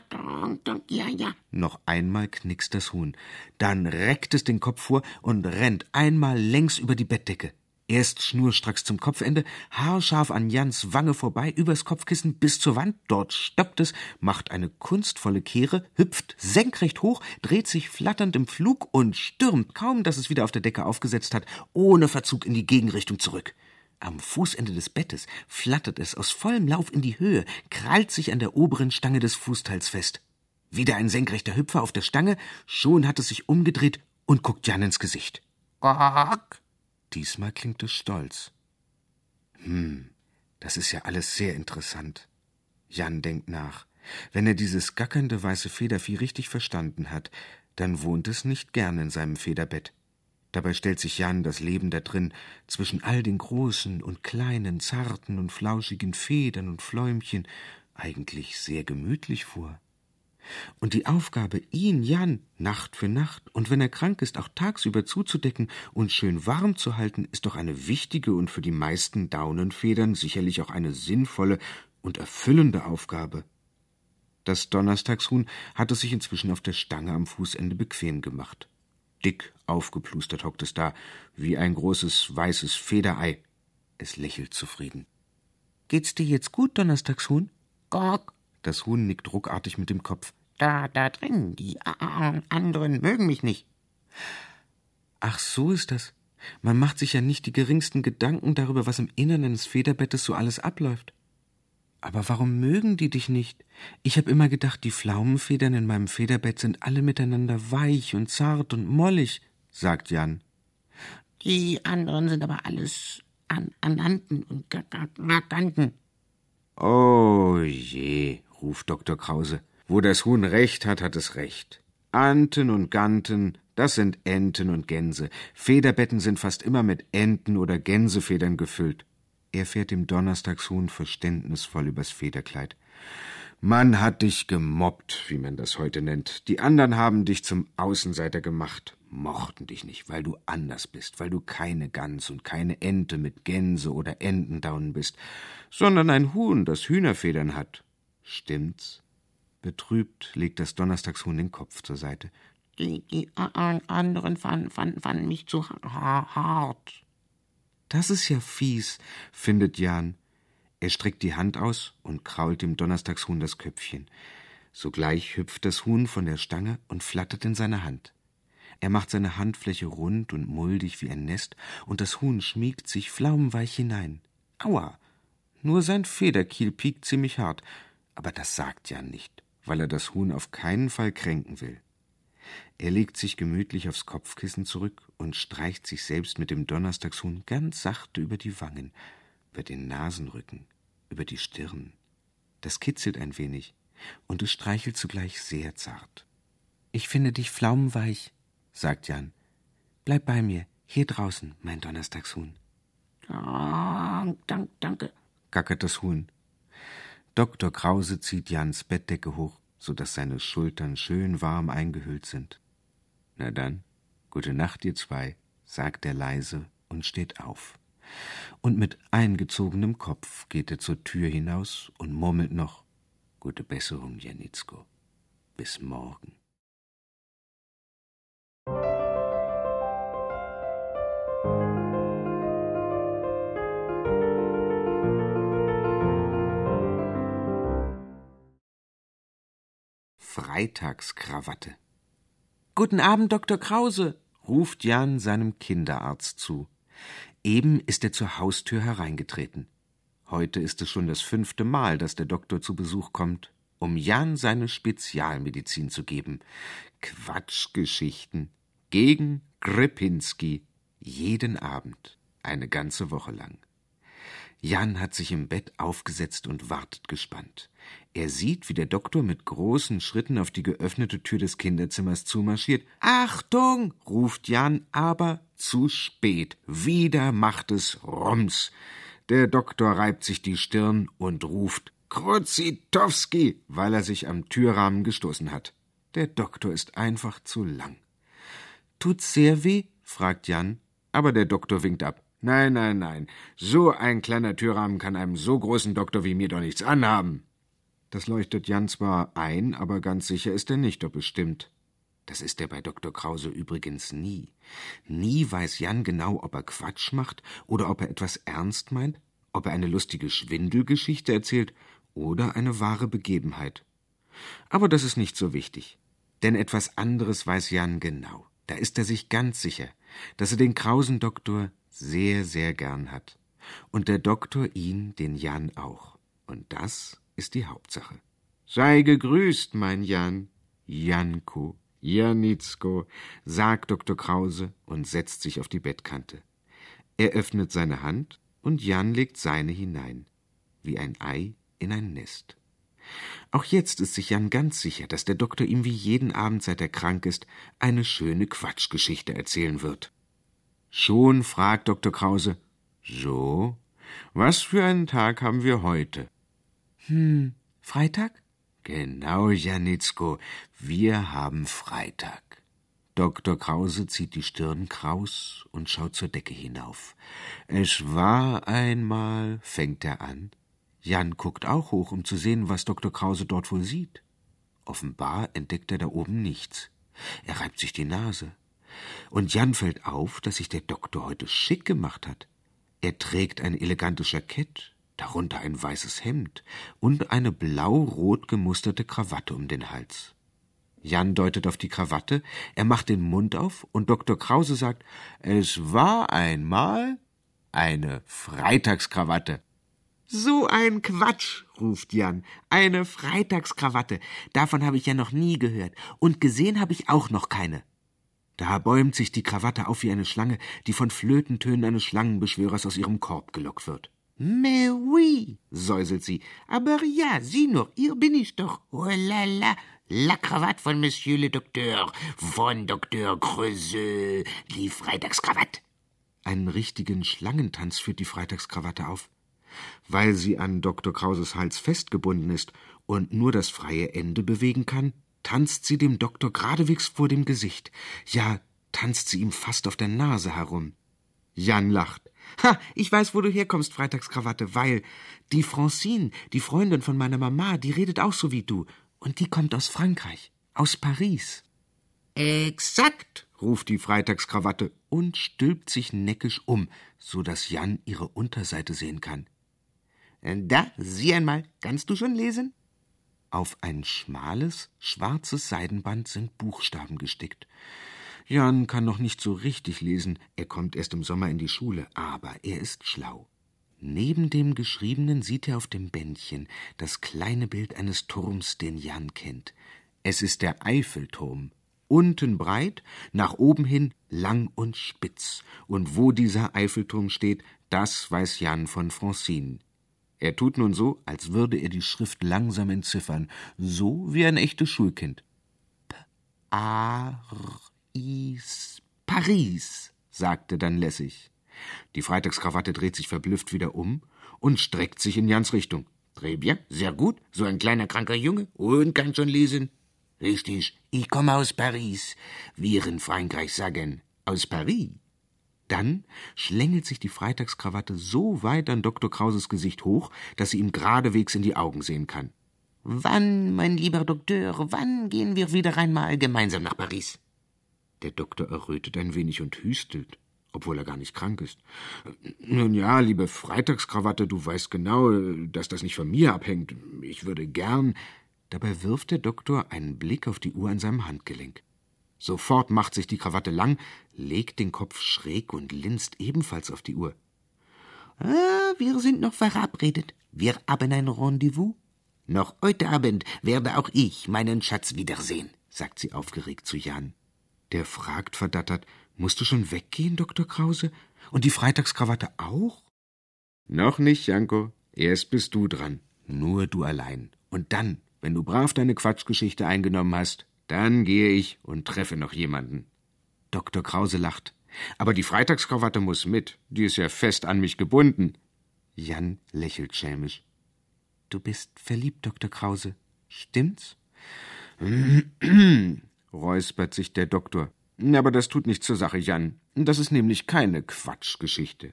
ja, ja. Noch einmal knickst das Huhn. Dann reckt es den Kopf vor und rennt einmal längs über die Bettdecke. Erst schnurstracks zum Kopfende, haarscharf an Jans Wange vorbei, übers Kopfkissen bis zur Wand, dort stoppt es, macht eine kunstvolle Kehre, hüpft senkrecht hoch, dreht sich flatternd im Flug und stürmt, kaum dass es wieder auf der Decke aufgesetzt hat, ohne Verzug in die Gegenrichtung zurück. Am Fußende des Bettes flattert es aus vollem Lauf in die Höhe, krallt sich an der oberen Stange des Fußteils fest. Wieder ein senkrechter Hüpfer auf der Stange, schon hat es sich umgedreht und guckt Jan ins Gesicht. Quack. Diesmal klingt es stolz. Hm, das ist ja alles sehr interessant. Jan denkt nach. Wenn er dieses gackernde weiße Federvieh richtig verstanden hat, dann wohnt es nicht gern in seinem Federbett. Dabei stellt sich Jan das Leben da drin zwischen all den großen und kleinen, zarten und flauschigen Federn und Fläumchen eigentlich sehr gemütlich vor. Und die Aufgabe, ihn, Jan, Nacht für Nacht und wenn er krank ist, auch tagsüber zuzudecken und schön warm zu halten, ist doch eine wichtige und für die meisten Daunenfedern sicherlich auch eine sinnvolle und erfüllende Aufgabe. Das Donnerstagshuhn hatte sich inzwischen auf der Stange am Fußende bequem gemacht. Dick aufgeplustert hockt es da, wie ein großes weißes Federei. Es lächelt zufrieden. Geht's dir jetzt gut, Donnerstagshuhn? Gog. Das Huhn nickt ruckartig mit dem Kopf. Da, da drin, die anderen mögen mich nicht. Ach, so ist das. Man macht sich ja nicht die geringsten Gedanken darüber, was im Innern eines Federbettes so alles abläuft. Aber warum mögen die dich nicht? Ich habe immer gedacht, die Pflaumenfedern in meinem Federbett sind alle miteinander weich und zart und mollig, sagt Jan. Die anderen sind aber alles an Ananten und Ganten. Oh je, ruft Dr. Krause. Wo das Huhn recht hat, hat es recht. Anten und Ganten, das sind Enten und Gänse. Federbetten sind fast immer mit Enten oder Gänsefedern gefüllt. Er fährt dem Donnerstagshuhn verständnisvoll übers Federkleid. Man hat dich gemobbt, wie man das heute nennt. Die anderen haben dich zum Außenseiter gemacht, mochten dich nicht, weil du anders bist, weil du keine Gans und keine Ente mit Gänse oder Entendaunen bist, sondern ein Huhn, das Hühnerfedern hat. Stimmt's? Betrübt legt das Donnerstagshuhn den Kopf zur Seite. Die, die anderen fanden, fanden, fanden mich zu hart. Das ist ja fies, findet Jan. Er streckt die Hand aus und krault dem Donnerstagshuhn das Köpfchen. Sogleich hüpft das Huhn von der Stange und flattert in seine Hand. Er macht seine Handfläche rund und muldig wie ein Nest, und das Huhn schmiegt sich pflaumenweich hinein. Aua! Nur sein Federkiel piekt ziemlich hart, aber das sagt Jan nicht, weil er das Huhn auf keinen Fall kränken will. Er legt sich gemütlich aufs Kopfkissen zurück und streicht sich selbst mit dem Donnerstagshuhn ganz sachte über die Wangen, über den Nasenrücken, über die Stirn. Das kitzelt ein wenig, und es streichelt zugleich sehr zart. Ich finde dich pflaumenweich, sagt Jan. Bleib bei mir, hier draußen, mein Donnerstagshuhn. Oh, dank, danke, gackert das Huhn. Dr. Krause zieht Jans Bettdecke hoch so dass seine Schultern schön warm eingehüllt sind. Na dann, gute Nacht, ihr zwei, sagt er leise und steht auf. Und mit eingezogenem Kopf geht er zur Tür hinaus und murmelt noch Gute Besserung, Janitzko. Bis morgen. Freitagskrawatte. Guten Abend, Dr. Krause, ruft Jan seinem Kinderarzt zu. Eben ist er zur Haustür hereingetreten. Heute ist es schon das fünfte Mal, dass der Doktor zu Besuch kommt, um Jan seine Spezialmedizin zu geben. Quatschgeschichten gegen Gripinski jeden Abend, eine ganze Woche lang. Jan hat sich im Bett aufgesetzt und wartet gespannt. Er sieht, wie der Doktor mit großen Schritten auf die geöffnete Tür des Kinderzimmers zumarschiert. Achtung! ruft Jan, aber zu spät. Wieder macht es Rums. Der Doktor reibt sich die Stirn und ruft Kruzitowski, weil er sich am Türrahmen gestoßen hat. Der Doktor ist einfach zu lang. Tut's sehr weh? fragt Jan, aber der Doktor winkt ab. Nein, nein, nein. So ein kleiner Türrahmen kann einem so großen Doktor wie mir doch nichts anhaben. Das leuchtet Jan zwar ein, aber ganz sicher ist er nicht, ob es stimmt. Das ist er bei Dr. Krause übrigens nie. Nie weiß Jan genau, ob er Quatsch macht oder ob er etwas ernst meint, ob er eine lustige Schwindelgeschichte erzählt oder eine wahre Begebenheit. Aber das ist nicht so wichtig. Denn etwas anderes weiß Jan genau. Da ist er sich ganz sicher, dass er den Krausen Doktor sehr, sehr gern hat. Und der Doktor ihn, den Jan auch. Und das ist die Hauptsache. Sei gegrüßt, mein Jan. Janko, Janitzko, sagt Dr. Krause und setzt sich auf die Bettkante. Er öffnet seine Hand und Jan legt seine hinein, wie ein Ei in ein Nest. Auch jetzt ist sich Jan ganz sicher, dass der Doktor ihm wie jeden Abend, seit er krank ist, eine schöne Quatschgeschichte erzählen wird. Schon fragt Dr. Krause So, was für einen Tag haben wir heute? Hm, Freitag? Genau, Janitzko, wir haben Freitag. Dr. Krause zieht die Stirn kraus und schaut zur Decke hinauf. Es war einmal, fängt er an. Jan guckt auch hoch, um zu sehen, was Dr. Krause dort wohl sieht. Offenbar entdeckt er da oben nichts. Er reibt sich die Nase. Und Jan fällt auf, dass sich der Doktor heute schick gemacht hat. Er trägt ein elegantes Jackett, darunter ein weißes Hemd und eine blau-rot gemusterte Krawatte um den Hals. Jan deutet auf die Krawatte, er macht den Mund auf und Dr. Krause sagt, es war einmal eine Freitagskrawatte. So ein Quatsch, ruft Jan. Eine Freitagskrawatte. Davon habe ich ja noch nie gehört. Und gesehen habe ich auch noch keine. Da bäumt sich die Krawatte auf wie eine Schlange, die von Flötentönen eines Schlangenbeschwörers aus ihrem Korb gelockt wird. Mais oui, säuselt sie. Aber ja, sieh nur, hier bin ich doch. Oh la la, la Krawatte von Monsieur le Docteur, von Dr. Creuseux, die Freitagskrawatte. Einen richtigen Schlangentanz führt die Freitagskrawatte auf. Weil sie an Dr. Krauses Hals festgebunden ist und nur das freie Ende bewegen kann, tanzt sie dem Doktor geradewegs vor dem Gesicht. Ja, tanzt sie ihm fast auf der Nase herum. Jan lacht. Ha, ich weiß, wo du herkommst, Freitagskrawatte, weil die Francine, die Freundin von meiner Mama, die redet auch so wie du. Und die kommt aus Frankreich, aus Paris. Exakt, ruft die Freitagskrawatte und stülpt sich neckisch um, so dass Jan ihre Unterseite sehen kann. Da, sieh einmal, kannst du schon lesen? Auf ein schmales, schwarzes Seidenband sind Buchstaben gestickt. Jan kann noch nicht so richtig lesen, er kommt erst im Sommer in die Schule, aber er ist schlau. Neben dem Geschriebenen sieht er auf dem Bändchen das kleine Bild eines Turms, den Jan kennt. Es ist der Eiffelturm, unten breit, nach oben hin lang und spitz. Und wo dieser Eiffelturm steht, das weiß Jan von Francine. Er tut nun so, als würde er die Schrift langsam entziffern, so wie ein echtes Schulkind. Paris, Paris, sagte dann lässig. Die Freitagskrawatte dreht sich verblüfft wieder um und streckt sich in Jans Richtung. Très bien, sehr gut, so ein kleiner kranker Junge und kann schon lesen. Richtig, ich komme aus Paris. Wir in Frankreich sagen aus Paris. Dann schlängelt sich die Freitagskrawatte so weit an Dr. Krauses Gesicht hoch, dass sie ihm geradewegs in die Augen sehen kann. Wann, mein lieber Doktor, wann gehen wir wieder einmal gemeinsam nach Paris? Der Doktor errötet ein wenig und hüstelt obwohl er gar nicht krank ist. Nun ja, liebe Freitagskrawatte, du weißt genau, dass das nicht von mir abhängt. Ich würde gern. Dabei wirft der Doktor einen Blick auf die Uhr an seinem Handgelenk. Sofort macht sich die Krawatte lang, legt den Kopf schräg und linst ebenfalls auf die Uhr. Ah, wir sind noch verabredet. Wir haben ein Rendezvous. Noch heute Abend werde auch ich meinen Schatz wiedersehen, sagt sie aufgeregt zu Jan. Der fragt verdattert, Musst du schon weggehen, Dr. Krause? Und die Freitagskrawatte auch? Noch nicht, Janko. Erst bist du dran. Nur du allein. Und dann, wenn du brav deine Quatschgeschichte eingenommen hast, dann gehe ich und treffe noch jemanden. Dr. Krause lacht. Aber die Freitagskrawatte muss mit. Die ist ja fest an mich gebunden. Jan lächelt schelmisch. Du bist verliebt, Dr. Krause. Stimmt's? räuspert sich der Doktor. Aber das tut nichts zur Sache, Jan. Das ist nämlich keine Quatschgeschichte.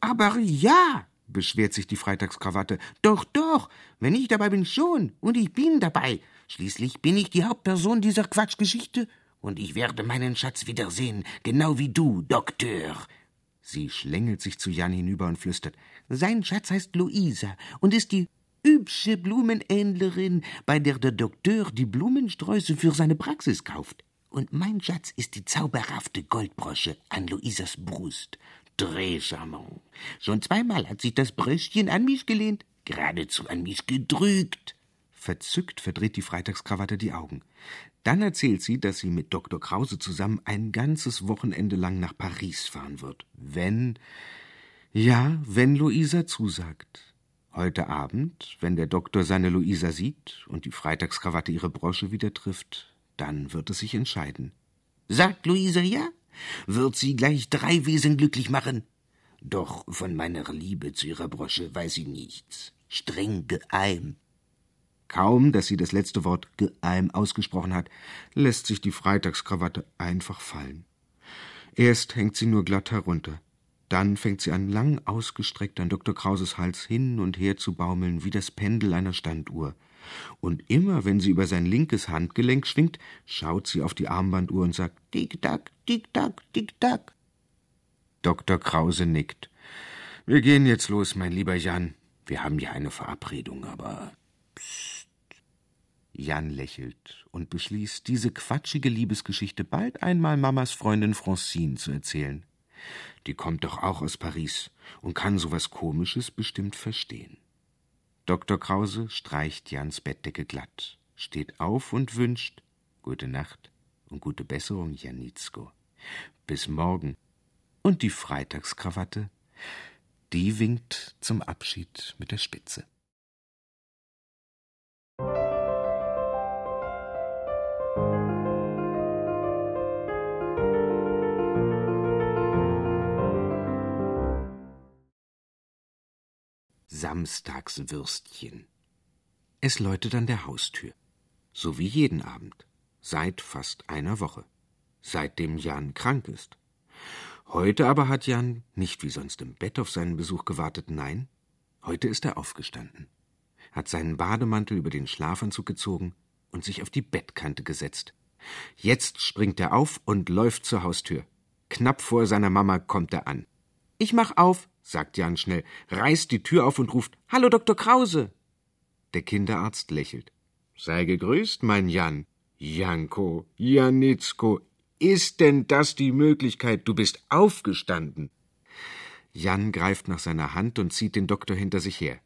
Aber ja, beschwert sich die Freitagskrawatte. Doch, doch, wenn ich dabei bin schon. Und ich bin dabei. Schließlich bin ich die Hauptperson dieser Quatschgeschichte. Und ich werde meinen Schatz wiedersehen, genau wie du, Doktor. Sie schlängelt sich zu Jan hinüber und flüstert. Sein Schatz heißt Luisa und ist die hübsche Blumenhändlerin, bei der der Doktor die Blumensträuße für seine Praxis kauft. Und mein Schatz ist die zauberhafte Goldbrosche an Luisas Brust. Très charmant. Schon zweimal hat sich das Bröschchen an mich gelehnt, geradezu an mich gedrückt. Verzückt verdreht die Freitagskrawatte die Augen. Dann erzählt sie, dass sie mit Dr. Krause zusammen ein ganzes Wochenende lang nach Paris fahren wird. Wenn, ja, wenn Luisa zusagt. Heute Abend, wenn der Doktor seine Luisa sieht und die Freitagskrawatte ihre Brosche wieder trifft, dann wird es sich entscheiden. Sagt Luise ja? Wird sie gleich drei Wesen glücklich machen? Doch von meiner Liebe zu ihrer Brosche weiß sie nichts. Streng geheim. Kaum, dass sie das letzte Wort geheim ausgesprochen hat, lässt sich die Freitagskrawatte einfach fallen. Erst hängt sie nur glatt herunter. Dann fängt sie an, lang ausgestreckt an Dr. Krauses Hals hin und her zu baumeln, wie das Pendel einer Standuhr. Und immer, wenn sie über sein linkes Handgelenk schwingt, schaut sie auf die Armbanduhr und sagt Tick-Tack, Tick-Tack, Tick-Tack. Dr. Krause nickt. Wir gehen jetzt los, mein lieber Jan. Wir haben ja eine Verabredung, aber. Jan lächelt und beschließt, diese quatschige Liebesgeschichte bald einmal Mamas Freundin Francine zu erzählen. Die kommt doch auch aus Paris und kann sowas Komisches bestimmt verstehen. Dr. Krause streicht Jans Bettdecke glatt, steht auf und wünscht Gute Nacht und gute Besserung, Janitzko. Bis morgen. Und die Freitagskrawatte, die winkt zum Abschied mit der Spitze. Samstagswürstchen. Es läutet an der Haustür. So wie jeden Abend. Seit fast einer Woche. Seitdem Jan krank ist. Heute aber hat Jan nicht wie sonst im Bett auf seinen Besuch gewartet, nein, heute ist er aufgestanden, hat seinen Bademantel über den Schlafanzug gezogen und sich auf die Bettkante gesetzt. Jetzt springt er auf und läuft zur Haustür. Knapp vor seiner Mama kommt er an. Ich mach auf, sagt Jan schnell, reißt die Tür auf und ruft Hallo, Dr. Krause. Der Kinderarzt lächelt. Sei gegrüßt, mein Jan. Janko, Janitzko, ist denn das die Möglichkeit? Du bist aufgestanden. Jan greift nach seiner Hand und zieht den Doktor hinter sich her.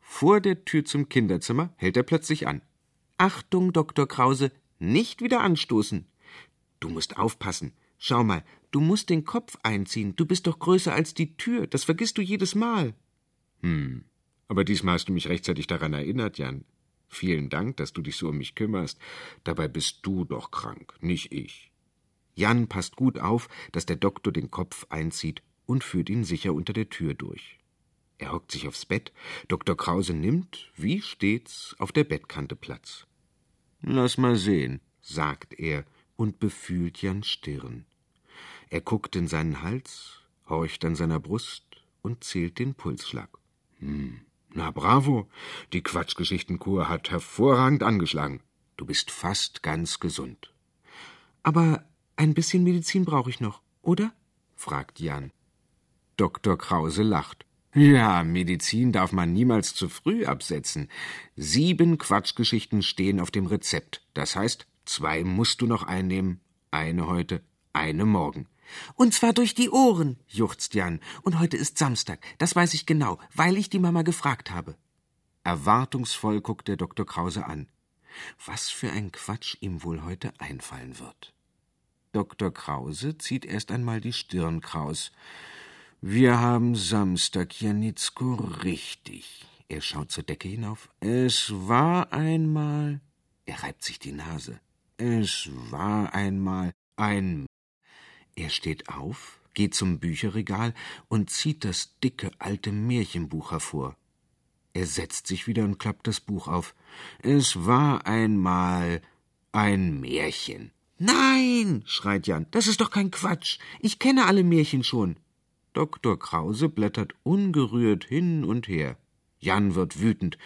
Vor der Tür zum Kinderzimmer hält er plötzlich an. Achtung, Dr. Krause, nicht wieder anstoßen. Du musst aufpassen. Schau mal, du musst den Kopf einziehen. Du bist doch größer als die Tür. Das vergisst du jedes Mal. Hm. Aber diesmal hast du mich rechtzeitig daran erinnert, Jan. Vielen Dank, dass du dich so um mich kümmerst. Dabei bist du doch krank, nicht ich. Jan passt gut auf, dass der Doktor den Kopf einzieht und führt ihn sicher unter der Tür durch. Er hockt sich aufs Bett. Dr. Krause nimmt, wie stets, auf der Bettkante Platz. Lass mal sehen, sagt er und befühlt Jans Stirn. Er guckt in seinen Hals, horcht an seiner Brust und zählt den Pulsschlag. Hm, na bravo, die Quatschgeschichtenkur hat hervorragend angeschlagen. Du bist fast ganz gesund. Aber ein bisschen Medizin brauche ich noch, oder? fragt Jan. Dr. Krause lacht. Ja, Medizin darf man niemals zu früh absetzen. Sieben Quatschgeschichten stehen auf dem Rezept. Das heißt, zwei musst du noch einnehmen. Eine heute, eine morgen. Und zwar durch die Ohren, juchzt Jan. Und heute ist Samstag, das weiß ich genau, weil ich die Mama gefragt habe. Erwartungsvoll guckt der Dr. Krause an. Was für ein Quatsch ihm wohl heute einfallen wird. Dr. Krause zieht erst einmal die Stirn kraus. Wir haben Samstag, Janitzko, richtig. Er schaut zur Decke hinauf. Es war einmal. Er reibt sich die Nase. Es war einmal ein er steht auf, geht zum Bücherregal und zieht das dicke alte Märchenbuch hervor. Er setzt sich wieder und klappt das Buch auf. Es war einmal ein Märchen. Nein, schreit Jan, das ist doch kein Quatsch. Ich kenne alle Märchen schon. Dr. Krause blättert ungerührt hin und her. Jan wird wütend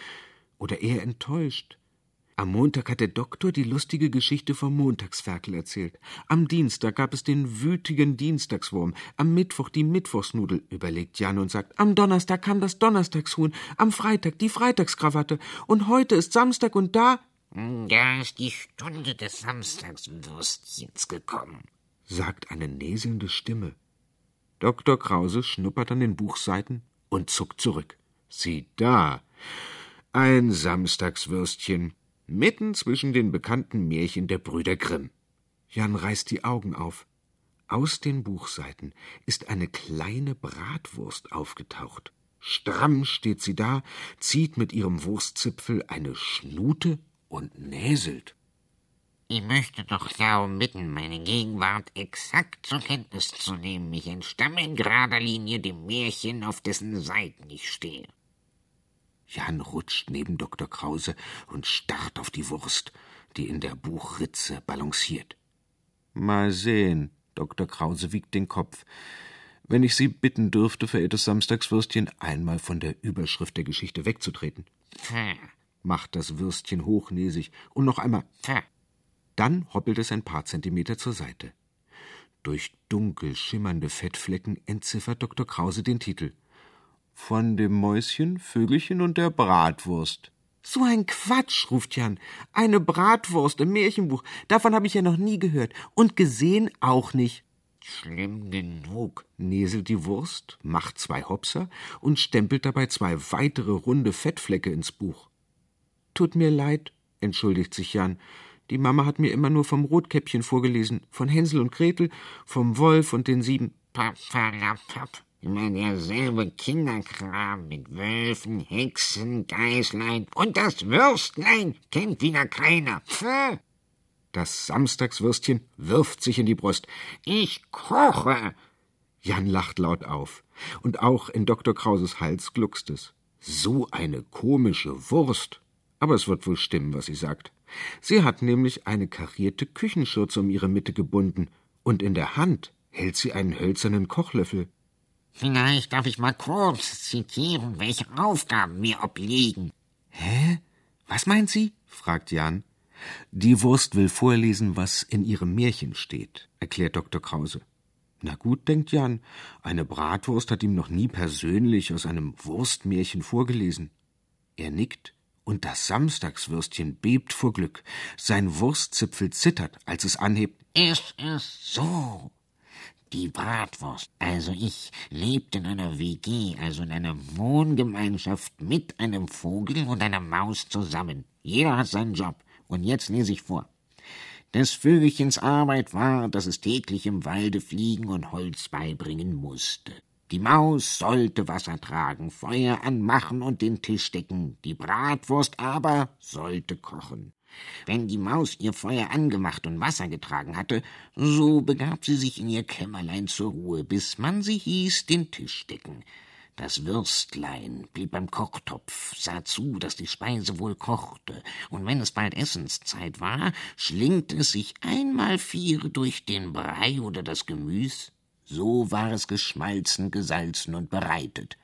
oder eher enttäuscht. Am Montag hat der Doktor die lustige Geschichte vom Montagsferkel erzählt. Am Dienstag gab es den wütigen Dienstagswurm. Am Mittwoch die Mittwochsnudel, überlegt Jan und sagt. Am Donnerstag kam das Donnerstagshuhn. Am Freitag die Freitagskrawatte. Und heute ist Samstag und da. Da ist die Stunde des Samstagswürstchens gekommen, sagt eine näselnde Stimme. Dr. Krause schnuppert an den Buchseiten und zuckt zurück. Sieh da. Ein Samstagswürstchen, mitten zwischen den bekannten Märchen der Brüder Grimm. Jan reißt die Augen auf. Aus den Buchseiten ist eine kleine Bratwurst aufgetaucht. Stramm steht sie da, zieht mit ihrem Wurstzipfel eine Schnute und näselt. Ich möchte doch darum bitten, meine Gegenwart exakt zur Kenntnis zu nehmen. Ich entstamme in gerader Linie dem Märchen, auf dessen Seiten ich stehe. Jan rutscht neben Dr. Krause und starrt auf die Wurst, die in der Buchritze balanciert. Mal sehen, Dr. Krause wiegt den Kopf. Wenn ich Sie bitten dürfte, verehrtes Samstagswürstchen, einmal von der Überschrift der Geschichte wegzutreten. Hm. Macht das Würstchen hochnäsig und noch einmal. Hm. Dann hoppelt es ein paar Zentimeter zur Seite. Durch dunkel schimmernde Fettflecken entziffert Dr. Krause den Titel. Von dem Mäuschen, Vögelchen und der Bratwurst. So ein Quatsch, ruft Jan. Eine Bratwurst im Märchenbuch. Davon habe ich ja noch nie gehört. Und gesehen auch nicht. Schlimm genug, näselt die Wurst, macht zwei Hopser und stempelt dabei zwei weitere runde Fettflecke ins Buch. Tut mir leid, entschuldigt sich Jan. Die Mama hat mir immer nur vom Rotkäppchen vorgelesen, von Hänsel und Gretel, vom Wolf und den sieben. Papp, Immer derselbe Kinderkram mit Wölfen, Hexen, Geißlein und das Würstlein kennt wieder keiner. Pfff. Das Samstagswürstchen wirft sich in die Brust. Ich koche. Jan lacht laut auf. Und auch in Dr. Krauses Hals gluckst es. So eine komische Wurst. Aber es wird wohl stimmen, was sie sagt. Sie hat nämlich eine karierte Küchenschürze um ihre Mitte gebunden, und in der Hand hält sie einen hölzernen Kochlöffel. Vielleicht darf ich mal kurz zitieren, welche Aufgaben mir obliegen. Hä? Was meint sie? fragt Jan. Die Wurst will vorlesen, was in ihrem Märchen steht, erklärt Dr. Krause. Na gut, denkt Jan, eine Bratwurst hat ihm noch nie persönlich aus einem Wurstmärchen vorgelesen. Er nickt, und das Samstagswürstchen bebt vor Glück. Sein Wurstzipfel zittert, als es anhebt. Es ist so. Die Bratwurst, also ich, lebt in einer WG, also in einer Wohngemeinschaft mit einem Vogel und einer Maus zusammen. Jeder hat seinen Job. Und jetzt lese ich vor. Des Vögelchens Arbeit war, dass es täglich im Walde fliegen und Holz beibringen musste. Die Maus sollte Wasser tragen, Feuer anmachen und den Tisch decken, die Bratwurst aber sollte kochen. Wenn die Maus ihr Feuer angemacht und Wasser getragen hatte, so begab sie sich in ihr Kämmerlein zur Ruhe, bis man sie hieß, den Tisch decken. Das Würstlein blieb beim Kochtopf, sah zu, dass die Speise wohl kochte, und wenn es bald Essenszeit war, schlingte es sich einmal viere durch den Brei oder das Gemüs. So war es geschmalzen, gesalzen und bereitet.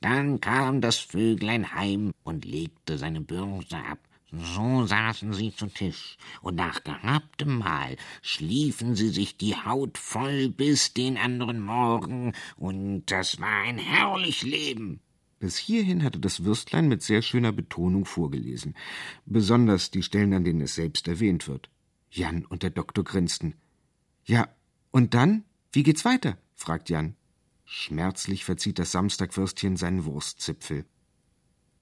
Dann kam das Vöglein heim und legte seine Bürse ab. So saßen sie zu Tisch, und nach gehabtem Mahl schliefen sie sich die Haut voll bis den anderen Morgen, und das war ein herrlich Leben. Bis hierhin hatte das Würstlein mit sehr schöner Betonung vorgelesen, besonders die Stellen, an denen es selbst erwähnt wird. Jan und der Doktor grinsten. Ja, und dann? Wie geht's weiter? fragt Jan. Schmerzlich verzieht das Samstagwürstchen seinen Wurstzipfel.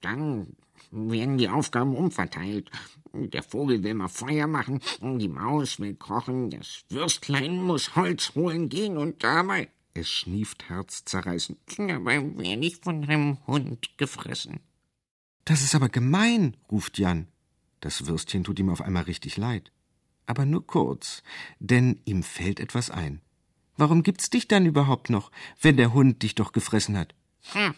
Dann werden die Aufgaben umverteilt. Der Vogel will mal Feuer machen, die Maus will kochen, das Würstlein muss Holz holen gehen und dabei. Es schnieft herzzerreißend. Dabei werde ich von einem Hund gefressen. Das ist aber gemein, ruft Jan. Das Würstchen tut ihm auf einmal richtig leid. Aber nur kurz, denn ihm fällt etwas ein. Warum gibt's dich dann überhaupt noch, wenn der Hund dich doch gefressen hat? Hm.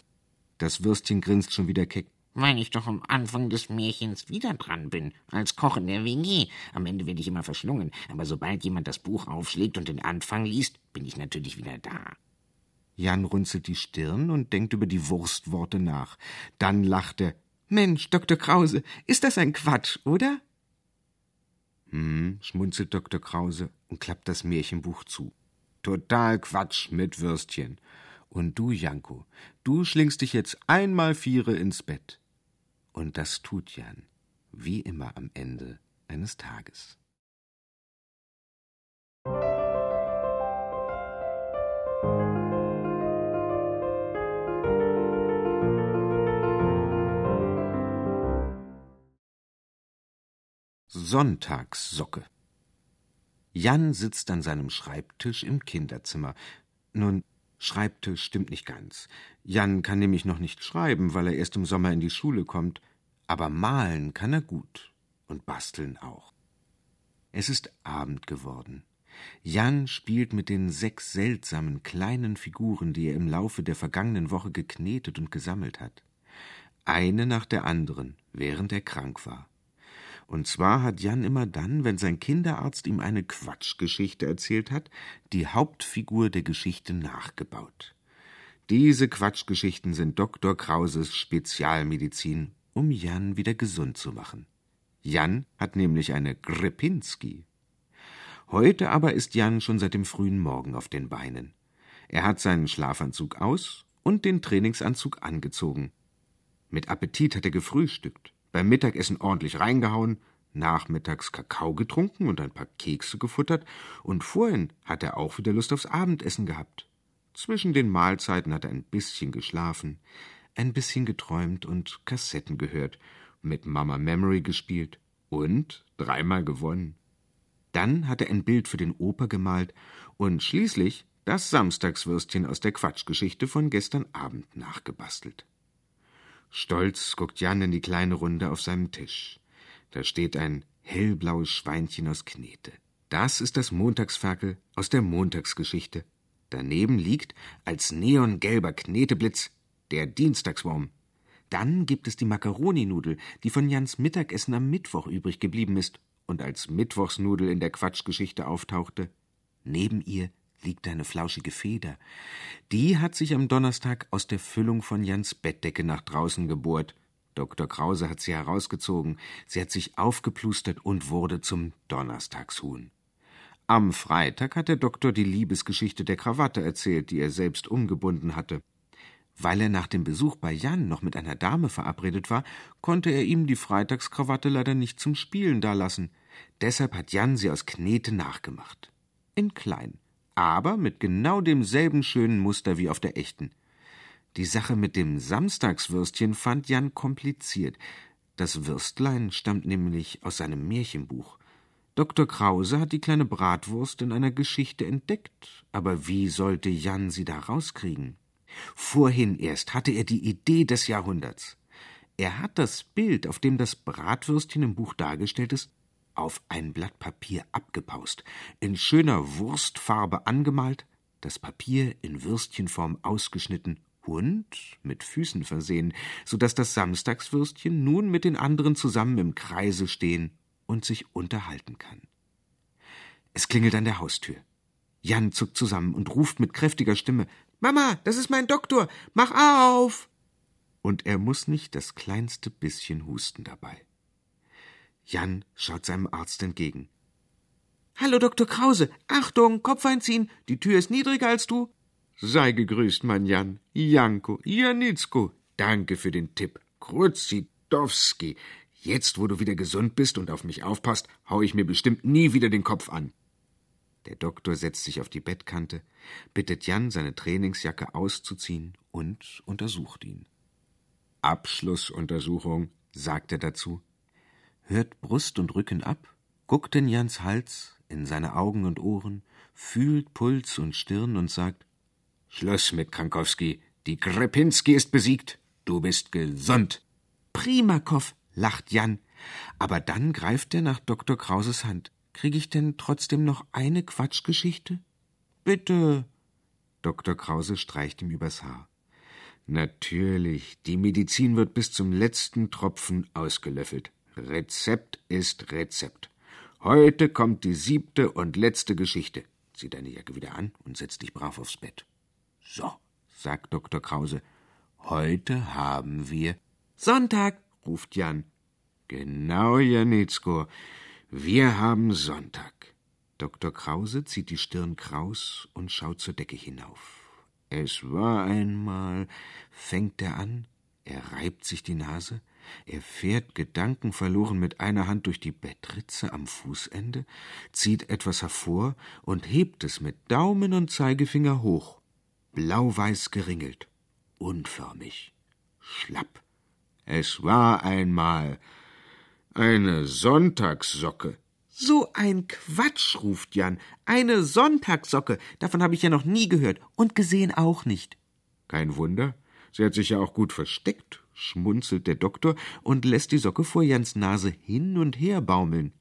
Das Würstchen grinst schon wieder keck. Weil ich doch am Anfang des Märchens wieder dran bin, als Koch in der WG. Am Ende werde ich immer verschlungen, aber sobald jemand das Buch aufschlägt und den Anfang liest, bin ich natürlich wieder da. Jan runzelt die Stirn und denkt über die Wurstworte nach. Dann lacht er. Mensch, Dr. Krause, ist das ein Quatsch, oder? Hm, schmunzelt Dr. Krause und klappt das Märchenbuch zu. Total Quatsch mit Würstchen. Und du, Janko, du schlingst dich jetzt einmal Viere ins Bett. Und das tut Jan, wie immer am Ende eines Tages. Sonntagssocke. Jan sitzt an seinem Schreibtisch im Kinderzimmer. Nun, Schreibtisch stimmt nicht ganz. Jan kann nämlich noch nicht schreiben, weil er erst im Sommer in die Schule kommt. Aber malen kann er gut und basteln auch. Es ist Abend geworden. Jan spielt mit den sechs seltsamen kleinen Figuren, die er im Laufe der vergangenen Woche geknetet und gesammelt hat. eine nach der anderen, während er krank war. Und zwar hat Jan immer dann, wenn sein Kinderarzt ihm eine Quatschgeschichte erzählt hat, die Hauptfigur der Geschichte nachgebaut. Diese Quatschgeschichten sind Dr. Krauses Spezialmedizin, um Jan wieder gesund zu machen. Jan hat nämlich eine Grepinski. Heute aber ist Jan schon seit dem frühen Morgen auf den Beinen. Er hat seinen Schlafanzug aus und den Trainingsanzug angezogen. Mit Appetit hat er gefrühstückt, beim Mittagessen ordentlich reingehauen, nachmittags Kakao getrunken und ein paar Kekse gefuttert, und vorhin hat er auch wieder Lust aufs Abendessen gehabt. Zwischen den Mahlzeiten hat er ein bisschen geschlafen, ein bisschen geträumt und Kassetten gehört, mit Mama Memory gespielt und dreimal gewonnen. Dann hat er ein Bild für den Oper gemalt und schließlich das Samstagswürstchen aus der Quatschgeschichte von gestern Abend nachgebastelt. Stolz guckt Jan in die kleine Runde auf seinem Tisch. Da steht ein hellblaues Schweinchen aus Knete. Das ist das Montagsferkel aus der Montagsgeschichte. Daneben liegt als neongelber Kneteblitz der Dienstagswurm. Dann gibt es die Makaroninudel, die von Jans Mittagessen am Mittwoch übrig geblieben ist und als Mittwochsnudel in der Quatschgeschichte auftauchte. Neben ihr liegt eine flauschige Feder. Die hat sich am Donnerstag aus der Füllung von Jans Bettdecke nach draußen gebohrt. Dr. Krause hat sie herausgezogen, sie hat sich aufgeplustert und wurde zum Donnerstagshuhn. Am Freitag hat der Doktor die Liebesgeschichte der Krawatte erzählt, die er selbst umgebunden hatte. Weil er nach dem Besuch bei Jan noch mit einer Dame verabredet war, konnte er ihm die Freitagskrawatte leider nicht zum Spielen dalassen. Deshalb hat Jan sie aus Knete nachgemacht. In klein aber mit genau demselben schönen Muster wie auf der echten. Die Sache mit dem Samstagswürstchen fand Jan kompliziert. Das Würstlein stammt nämlich aus seinem Märchenbuch. Dr. Krause hat die kleine Bratwurst in einer Geschichte entdeckt, aber wie sollte Jan sie da rauskriegen? Vorhin erst hatte er die Idee des Jahrhunderts. Er hat das Bild, auf dem das Bratwürstchen im Buch dargestellt ist, auf ein Blatt Papier abgepaust, in schöner Wurstfarbe angemalt, das Papier in Würstchenform ausgeschnitten und mit Füßen versehen, so dass das Samstagswürstchen nun mit den anderen zusammen im Kreise stehen und sich unterhalten kann. Es klingelt an der Haustür. Jan zuckt zusammen und ruft mit kräftiger Stimme Mama, das ist mein Doktor. Mach auf. Und er muss nicht das kleinste bisschen husten dabei. Jan schaut seinem Arzt entgegen. Hallo, Dr. Krause. Achtung, Kopf einziehen. Die Tür ist niedriger als du. Sei gegrüßt, mein Jan. Janko, Janitzko. Danke für den Tipp. Kruzidowski. Jetzt, wo du wieder gesund bist und auf mich aufpasst, hau ich mir bestimmt nie wieder den Kopf an. Der Doktor setzt sich auf die Bettkante, bittet Jan, seine Trainingsjacke auszuziehen und untersucht ihn. Abschlussuntersuchung, sagt er dazu hört Brust und Rücken ab, guckt in Jans Hals, in seine Augen und Ohren, fühlt Puls und Stirn und sagt Schluss mit Krankowski, die Grepinski ist besiegt, du bist gesund. Primakow, lacht Jan, aber dann greift er nach Dr. Krauses Hand. Krieg ich denn trotzdem noch eine Quatschgeschichte? Bitte. Dr. Krause streicht ihm übers Haar. Natürlich, die Medizin wird bis zum letzten Tropfen ausgelöffelt. Rezept ist Rezept. Heute kommt die siebte und letzte Geschichte. Zieh deine Jacke wieder an und setz dich brav aufs Bett. So, sagt Dr. Krause. Heute haben wir Sonntag, ruft Jan. Genau, Janitzko. Wir haben Sonntag. Dr. Krause zieht die Stirn kraus und schaut zur Decke hinauf. Es war einmal, fängt er an, er reibt sich die Nase, er fährt gedankenverloren mit einer Hand durch die Bettritze am Fußende, zieht etwas hervor und hebt es mit Daumen und Zeigefinger hoch. Blau-weiß geringelt, unförmig, schlapp. Es war einmal eine Sonntagssocke. So ein Quatsch, ruft Jan. Eine Sonntagssocke. Davon habe ich ja noch nie gehört und gesehen auch nicht. Kein Wunder. Sie hat sich ja auch gut versteckt schmunzelt der Doktor und lässt die Socke vor Jans Nase hin und her baumeln.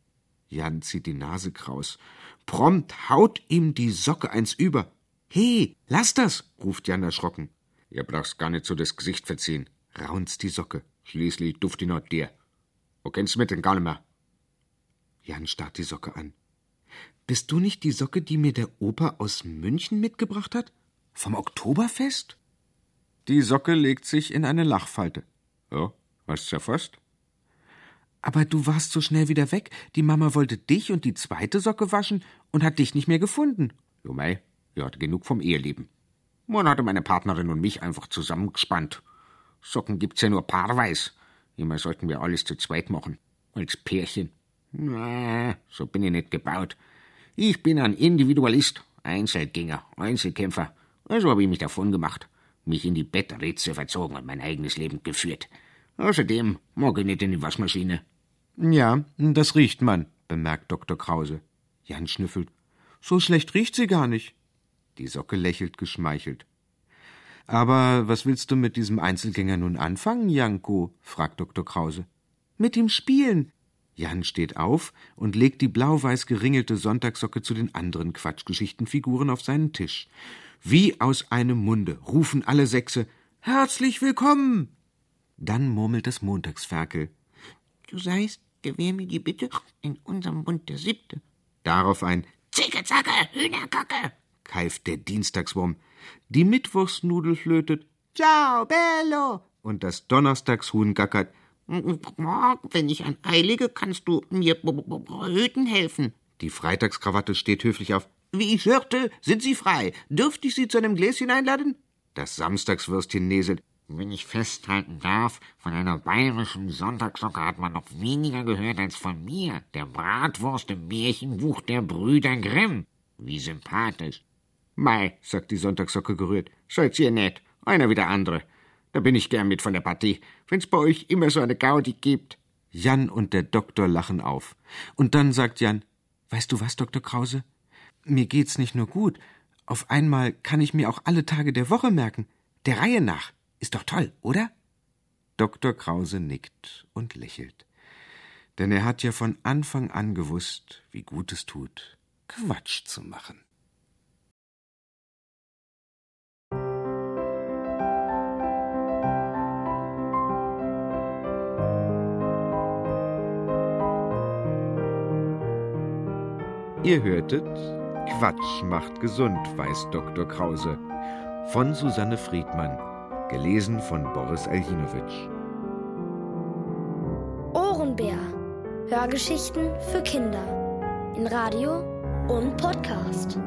Jan zieht die Nase kraus. Prompt haut ihm die Socke eins über. He, lass das, ruft Jan erschrocken. Ihr brauchst gar nicht so das Gesicht verziehen, raunzt die Socke. Schließlich duft die noch dir. Wo kennst du mit denn gar nicht mehr? Jan starrt die Socke an. Bist du nicht die Socke, die mir der Opa aus München mitgebracht hat? Vom Oktoberfest? Die Socke legt sich in eine Lachfalte. Ja, hast ja fast. Aber du warst so schnell wieder weg. Die Mama wollte dich und die zweite Socke waschen und hat dich nicht mehr gefunden. Jo mei, ihr hatte genug vom Eheleben. Man hatte meine Partnerin und mich einfach zusammengespannt. Socken gibt's ja nur paarweis. Immer sollten wir alles zu zweit machen. Als Pärchen. Na, so bin ich nicht gebaut. Ich bin ein Individualist, Einzelgänger, Einzelkämpfer. Also habe ich mich davon gemacht, mich in die Bettritze verzogen und mein eigenes Leben geführt. Außerdem mag ich nicht in die Waschmaschine. Ja, das riecht man, bemerkt Dr. Krause. Jan schnüffelt. So schlecht riecht sie gar nicht. Die Socke lächelt geschmeichelt. Aber was willst du mit diesem Einzelgänger nun anfangen, Janko? fragt Dr. Krause. Mit ihm spielen. Jan steht auf und legt die blau-weiß geringelte Sonntagssocke zu den anderen Quatschgeschichtenfiguren auf seinen Tisch. Wie aus einem Munde rufen alle Sechse Herzlich willkommen. Dann murmelt das Montagsferkel. Du seist, gewähr mir die Bitte, in unserem Bund der Siebte. Darauf ein Zicke, Zacke, Hühnerkacke, keift der Dienstagswurm. Die Mittwochsnudel flötet Ciao, bello. und das Donnerstagshuhn gackert. Wenn ich an Eilige, kannst du mir brüten helfen. Die Freitagskrawatte steht höflich auf. Wie ich hörte, sind Sie frei. Dürfte ich Sie zu einem Gläschen einladen? Das Samstagswürstchen näselt. Wenn ich festhalten darf, von einer bayerischen Sonntagssocke hat man noch weniger gehört als von mir, der Bratwurst im Märchenbuch der Brüder Grimm. Wie sympathisch. Mei, sagt die Sonntagssocke gerührt. Seid ihr nett. Einer wie der andere. Da bin ich gern mit von der Partie. Wenn's bei euch immer so eine Gaudi gibt. Jan und der Doktor lachen auf. Und dann sagt Jan, weißt du was, Doktor Krause? Mir geht's nicht nur gut. Auf einmal kann ich mir auch alle Tage der Woche merken. Der Reihe nach. Ist doch toll, oder? Dr. Krause nickt und lächelt. Denn er hat ja von Anfang an gewusst, wie gut es tut, Quatsch zu machen. Ihr hörtet Quatsch macht gesund, weiß Dr. Krause von Susanne Friedmann, gelesen von Boris Aljinowitsch. Ohrenbär. Hörgeschichten für Kinder. In Radio und Podcast.